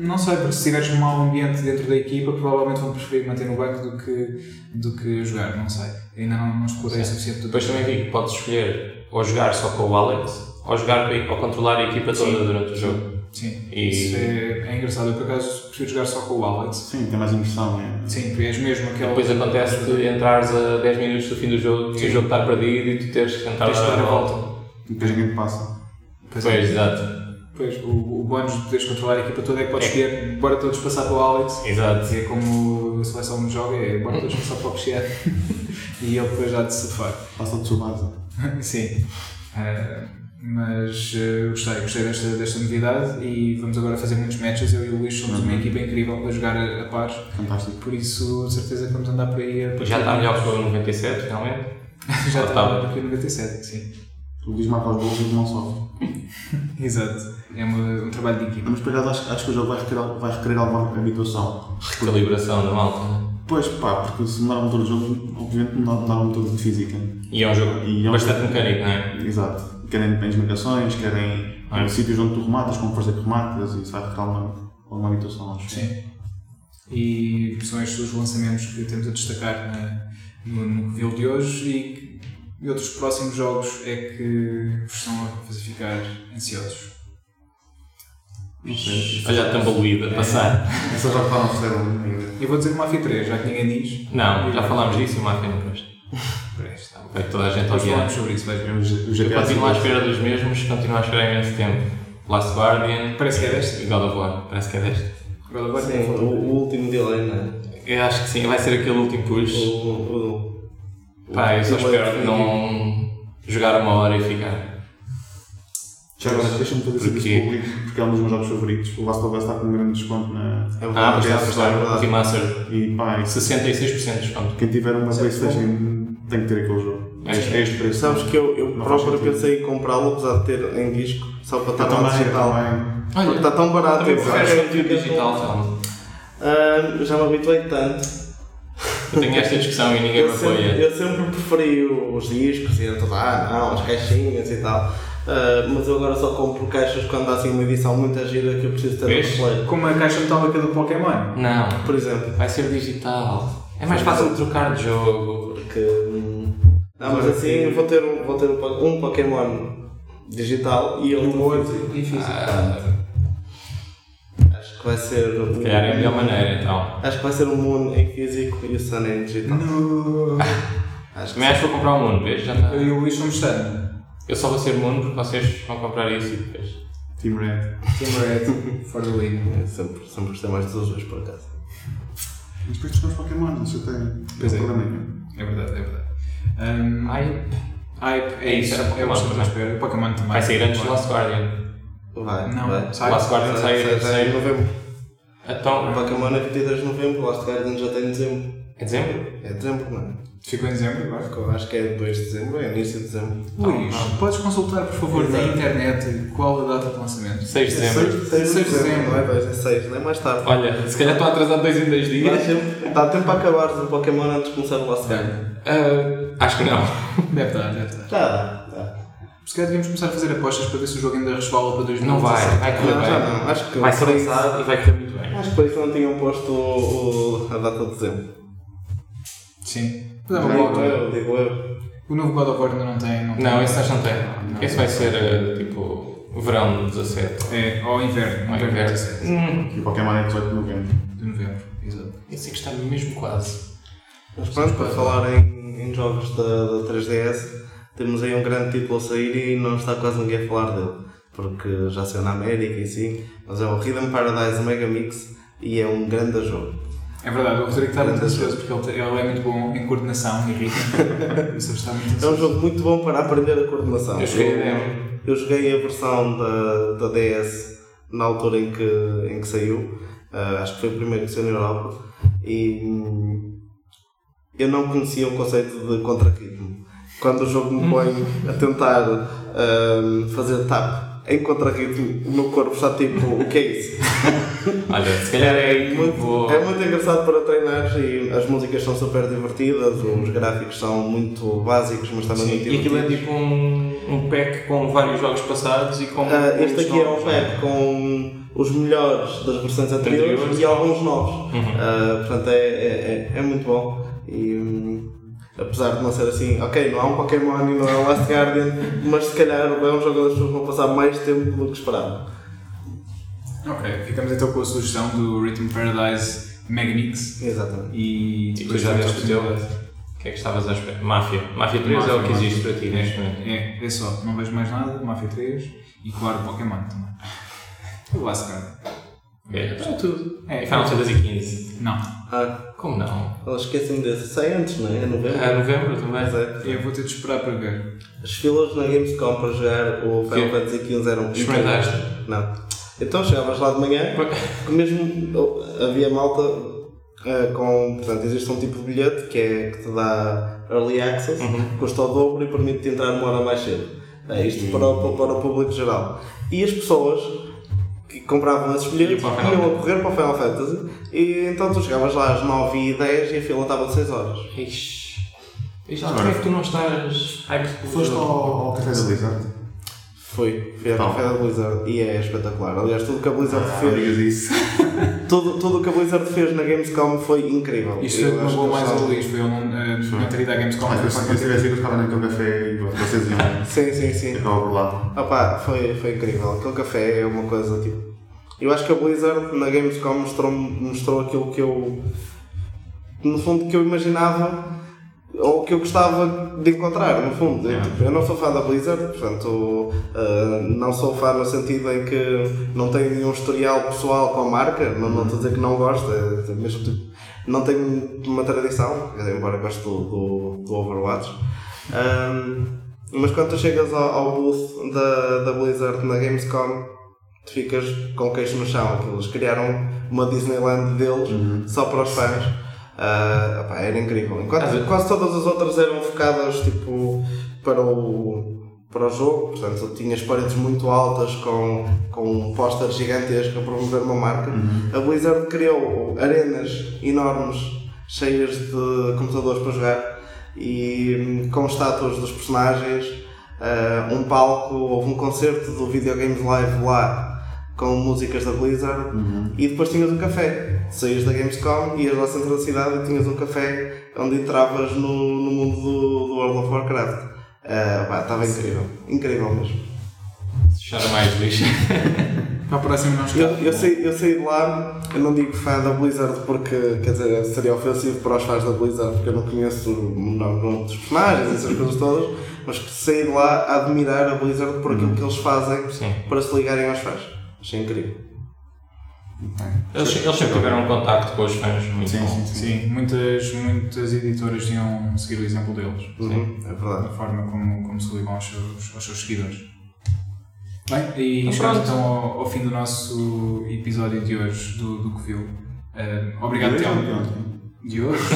Não sei, porque se tiveres um mau ambiente dentro da equipa, provavelmente vão preferir manter no banco do que, do que jogar, não sei. Ainda não, não explorei o suficiente. Depois também vi que podes escolher ou jogar só com o Alex ou jogar ou controlar a equipa toda Sim. durante o jogo. Sim, E- isso é, é engraçado. Eu por acaso prefiro jogar só com o Alex. Sim, tem mais imersão. É. Sim, tu és mesmo aquele. Depois acontece de entrares a 10 minutos do fim do jogo e o jogo estar perdido e tu teres que tentar Tens de dar a volta. E depois ninguém te passa. Pois Pois, é. exato. Pois, o, o bónus de poderes controlar a equipa toda é que podes escolher, bora todos passar para o Alex. Exato. É como a seleção me joga, é bora todos passar para o Cristiano. e ele depois já de safar. Passa de Tsubasa. Sim. Ah, mas ah, gostei, gostei desta, desta novidade e vamos agora fazer muitos matches. Eu e o Luís somos uma Uhum. equipa incrível a jogar a, a pares, Fantástico. por isso de certeza que vamos andar por aí a Já está melhor que o 97, realmente. Já está estava? melhor que o 97, sim. O Luís marca os gols e não sofre. Exato. É uma- um trabalho de equipa. Mas por acaso acho, acho que o jogo vai requerer, vai requerer alguma habituação. Recalibração da malta. né? Pois pá, porque se mudar o motor do jogo, obviamente mudar o motor de física. E é um jogo E é um bastante jogo- mecânico, não é? Exato. Querem bem marcações, querem Ah. eh, sítios onde tu rematas, com força que rematas, e isso vai requerer alguma, alguma habituação, acho. Sim. E são estes os lançamentos que temos a destacar na- no, no review de hoje e, e outros próximos jogos é que vos estão a fazer ficar ansiosos. Olha a tumbleweed a passar. Essa já cérebro ainda. Eu vou dizer Mafia 3, já que ninguém diz. Não, já falámos disso e o Mafia não gosta. Presta. Vai toda a gente odiar. falamos sobre isso, vais ver. Eu continuo à espera dos mesmos, continuo à esperar imenso tempo. Last Guardian. Parece que é deste. E God of War, parece que é deste. Agora vai Sim, o, o último delay, não é? Eu acho que sim, vai ser aquele último O, push. o, Pá, eu só espero não jogar uma hora e ficar. Já agora, deixa-me fazer serviço público, porque é um dos meus jogos favoritos. O Last of Us está com um grande desconto na. É Ah, mas verdade, está a é gostar. verdade. Remaster. E pá, isso- 66% de desconto. quem tiver uma. Playstation tem que ter aquele jogo. É. É este, é este preço. Sabes que eu, eu próprio pensei em comprá-lo, apesar de ter em disco, só para estar eu digital. Porque está tão barato. Eu conteúdo digital? Ah, já me habituei tanto. Eu tenho esta discussão e ninguém me Eu sempre, apoia. eu sempre preferi os discos e então, ah, não, as caixinhas e tal. Ah, mas eu agora só compro caixas quando há assim uma edição muito gira que eu preciso ter Vês? no playground. Como a caixa metálica do Pokémon. Não, Por exemplo. vai ser digital. É mais fácil de trocar de jogo. Porque. hum, Não, mas assim vou ter, um, vou ter um, um Pokémon digital e E o outro. outro e físico. Ah, que vai ser. um- se calhar é a melhor maneira então. Acho que vai ser o Moon em físico e o Sun em digital. No... Acho que Também acho que vou comprar um Moon, vês? Já está. Eu e o Luís somos stand. Eu só vou ser Moon porque vocês vão comprar isso e depois. Team Red. Team Red for the win. Eu sempre, sempre gostei mais dos dois por acaso. Mas depois dos meus Pokémon, não sei tem. Pois é. É verdade, é verdade. Um, Ai, Hype, é É isso. era É o Pokémon que estamos à também. espera. O Pokémon também. vai sair antes do Claro. Last Guardian. Vai, Não, vai. sai. Last Guardian sai, sai, sai em novembro. O Então, Pokémon é 23 de novembro, o Last Guardian já tem em dezembro. é dezembro? É dezembro, não é? Ficou em dezembro agora? Eu acho que é 2 de dezembro, é início de dezembro. Luís, podes consultar, por favor, na Exato. internet qual a data de lançamento? 6 de dezembro. 6 Seis de de dezembro, não é 2, é 6, não é mais tarde. Olha, se calhar estou atrasado dois em dois Dá dias. tempo, dá tempo para acabar o Pokémon antes de começar o Last Guardian. Ah, acho que não. Deve estar, deve estar. Já dá, dá. Se calhar devíamos começar a fazer apostas para ver se o jogo ainda resvala para 2017. Não vai, vai correr Não, já bem. não, acho que Vai ser lançado e vai correr muito bem. Acho que para isso não tinham posto o, o- a data de dezembro. Sim. Mas é uma Digo boa altura. eu, digo eu. O novo God of War ainda não tem. Não, tem. Não, esse acho que não tem. Esse vai ser ah, tipo verão de 17. É, ou inverno. Ou inverno inverno. 17 Hum, E o Pokémon é 18 de novembro. de novembro. Exato. esse é que está mesmo quase. Mas pronto, para falar em, em jogos da, da 3DS, temos aí um grande título a sair e não está quase ninguém a falar dele. Porque já saiu na América e sim, mas é o Hidden Paradise Mega Mix e é um grande jogo. É verdade, o Rodrigo está muito ansioso porque ele, é muito bom em coordenação e ritmo. É um jogo muito bom para aprender a coordenação. Eu joguei a demo. Eu joguei a versão da, da DS na altura em que, em que saiu, Ah, acho que foi o primeiro que saiu na Europa, e hum, eu não conhecia o conceito de contra-ritmo. Quando o jogo me põe a tentar fazer tap em contra-ritmo, o meu corpo está tipo, o que é isso? Olha, se calhar é que muito, vou. é muito engraçado para treinar e as músicas são super divertidas, os gráficos são muito básicos, mas também muito Sim, e aquilo é divertidos. tipo um, um pack com vários jogos passados e com. Ah, este aqui é um não pack com os melhores das versões anteriores, Anteriores. e alguns novos. Uhum. Ah, portanto, é, é, é, é muito bom. E hum, apesar de não ser assim, ok, não há um Pokémon e não é um Last Guardian, mas se calhar é um jogo onde as pessoas vão passar mais tempo do que esperavam. Ok, ficamos então com a sugestão do Rhythm Paradise Megamix Exatamente. e E tu depois já deste o teu? O que é que estavas à espera? Máfia. Máfia 3 é o que Máfia, existe para ti neste momento. É, é só, não vejo mais nada, Mafia 3 e claro Pokémon também. O Last Guard. É, é tudo. É, E Final Fantasy XV. Não, Ah, Como não? eles esquecem desse. Sai antes, não é? É novembro. É novembro também. É. eu vou ter de esperar para ver. As filas na Gamescom para jogar o Final. Fantasy XV eram Experimentaste? Não. Então chegavas lá de manhã, que mesmo oh, havia malta eh, com. Portanto, existe um tipo de bilhete que, é, que te dá early access, Uhum. custa o dobro e permite-te entrar uma hora mais cedo. É isto para, o- para o público geral. E as pessoas que compravam esses bilhetes Iam a correr para o Final Fantasy e então tu chegavas lá às 9h10 e a fila estava de 6 horas. Ixi. Ixi, como é que tu não estás hype por Foste ao, ao café da Blizzard? Foi, foi Tá. café da Blizzard e é espetacular. Aliás, tudo que a Blizzard Ah, fez. digas isso. Tudo, tudo o que a Blizzard fez na Gamescom foi incrível. Isto Eu boa que mais ao Luís, foi não, não ter ido à Gamescom. Ah, foi se eu tivesse ido, eu ficava naquele café e vocês iam Sim, sim, sim. ficava por lá. Opa, foi, foi incrível. Aquele café é uma coisa tipo. Eu acho que a Blizzard na Gamescom mostrou, mostrou aquilo que eu. No fundo, que eu imaginava ou que eu gostava de encontrar, no fundo. Eu, tipo, eu não sou fã da Blizzard, portanto, uh, não sou fã no sentido em que não tenho nenhum historial pessoal com a marca, não, não estou a dizer que não gosto, é, é mesmo tipo, não tenho uma tradição, embora goste do, do, do Overwatch. Um, mas quando tu chegas ao, ao booth da, da Blizzard na Gamescom, tu ficas com o queixo no chão. Eles criaram uma Disneyland deles só para os fãs. Ah, opá, era incrível. Enquanto Ah, quase todas as outras eram focadas tipo, para, o, para o jogo, portanto, tinhas paredes muito altas com, com um póster gigantesco a promover uma marca. A Blizzard criou arenas enormes cheias de computadores para jogar e hum, com estátuas dos personagens, ah, um palco, houve um concerto do Videogames Live lá com músicas da Blizzard e depois tinhas um café. Saías da Gamescom, ias lá ao centro da cidade e tinhas um café onde entravas no, no mundo do, do World of Warcraft. Ah, pá, Estava incrível, incrível mesmo. Chora mais, Luís. Para a próxima não Eu, escapa. eu, saí, eu saí de lá, eu não digo fã da Blizzard porque, quer dizer, seria ofensivo para os fãs da Blizzard porque eu não conheço o nome dos personagens, essas coisas todas, mas saí de lá a admirar a Blizzard por aquilo que eles fazem Sim. para se ligarem aos fãs. Achei incrível. Eles, eles sempre tiveram um contacto com os fãs muito Sim, bom. sim, sim. Sim, muitas, muitas editoras iam seguir o exemplo deles. Uhum, é Da verdade. forma como, como se ligam aos seus, aos seus seguidores. Bem, e Então chegamos pronto. então ao, ao fim do nosso episódio de hoje do, do que viu. Eh, obrigado, Telmo. De hoje?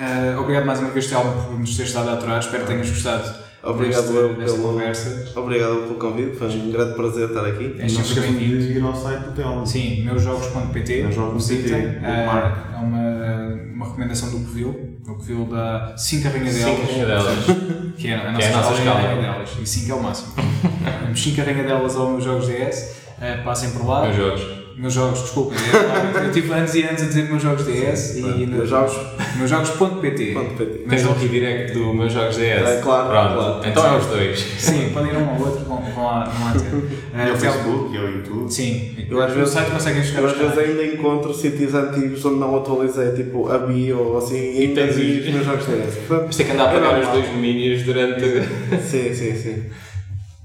Eh, obrigado mais uma vez, Telmo, por nos ter estado a aturar. Espero que tenhas gostado Obrigado desta pelo- conversa. Obrigado pelo convite, foi um grande prazer estar aqui. É Não bem-vindo. de ir ao site do Telmo. Sim, meusjogos.pt. Meusjogos.pt, Eh. É uma, uma recomendação do Covil. O Covil dá 5 arranhadelas. Cinco arranhadelas. Que é a Que nossa, é a nossa escala, escala. de arranhadelas. E 5 é o máximo. Temos 5 arranhadelas aos meus jogos DS. eh, passem por lá. Meus jogos. Meus jogos, desculpem. Eu, eu tive anos e anos a dizer meus jogos DS e ainda. Meus jogos. Meus jogos.pt. Tens um redirect do meus jogos DS. É, claro, Pronto. claro. Então é os dois. Sim, podem ir um ao outro, vão, vão lá, vão lá ter. E ao Telmo- Facebook, e ao YouTube. Sim, Eu às vezes- site conseguem chegar às vezes ainda encontro sítios antigos onde não atualizei, tipo a bio ou assim, e ainda vi os- meus jogos DS. Mas tem que andar a é pagar os dois domínios durante. Sim, sim, sim.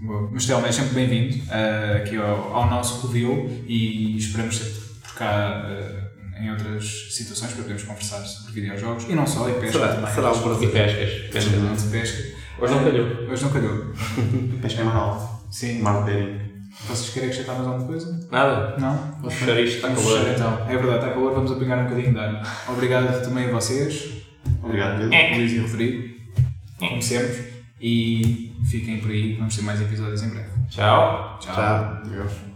Boa. Mas Telmo, é sempre bem-vindo eh, aqui ao, ao nosso Covil e esperamos ter por cá eh, em outras situações para podermos conversar sobre videojogos e não só, e pesca Será, também. será um E prazer. pescas. Pescas. Não de pesca. Hoje não calhou. Hoje não calhou. Pesca em Manal. Sim. Bering. Vocês querem acrescentar mais alguma coisa? Nada. Não? Vamos fechar isto, está calor. fechar então. É verdade, está calor, vamos apanhar um bocadinho de ar. Obrigado também a vocês, Obrigado, Pedro. Luís e Rodrigo, como sempre, e fiquem por aí, vamos ter mais episódios em breve. Tchau. Tchau. Tchau. Adeus.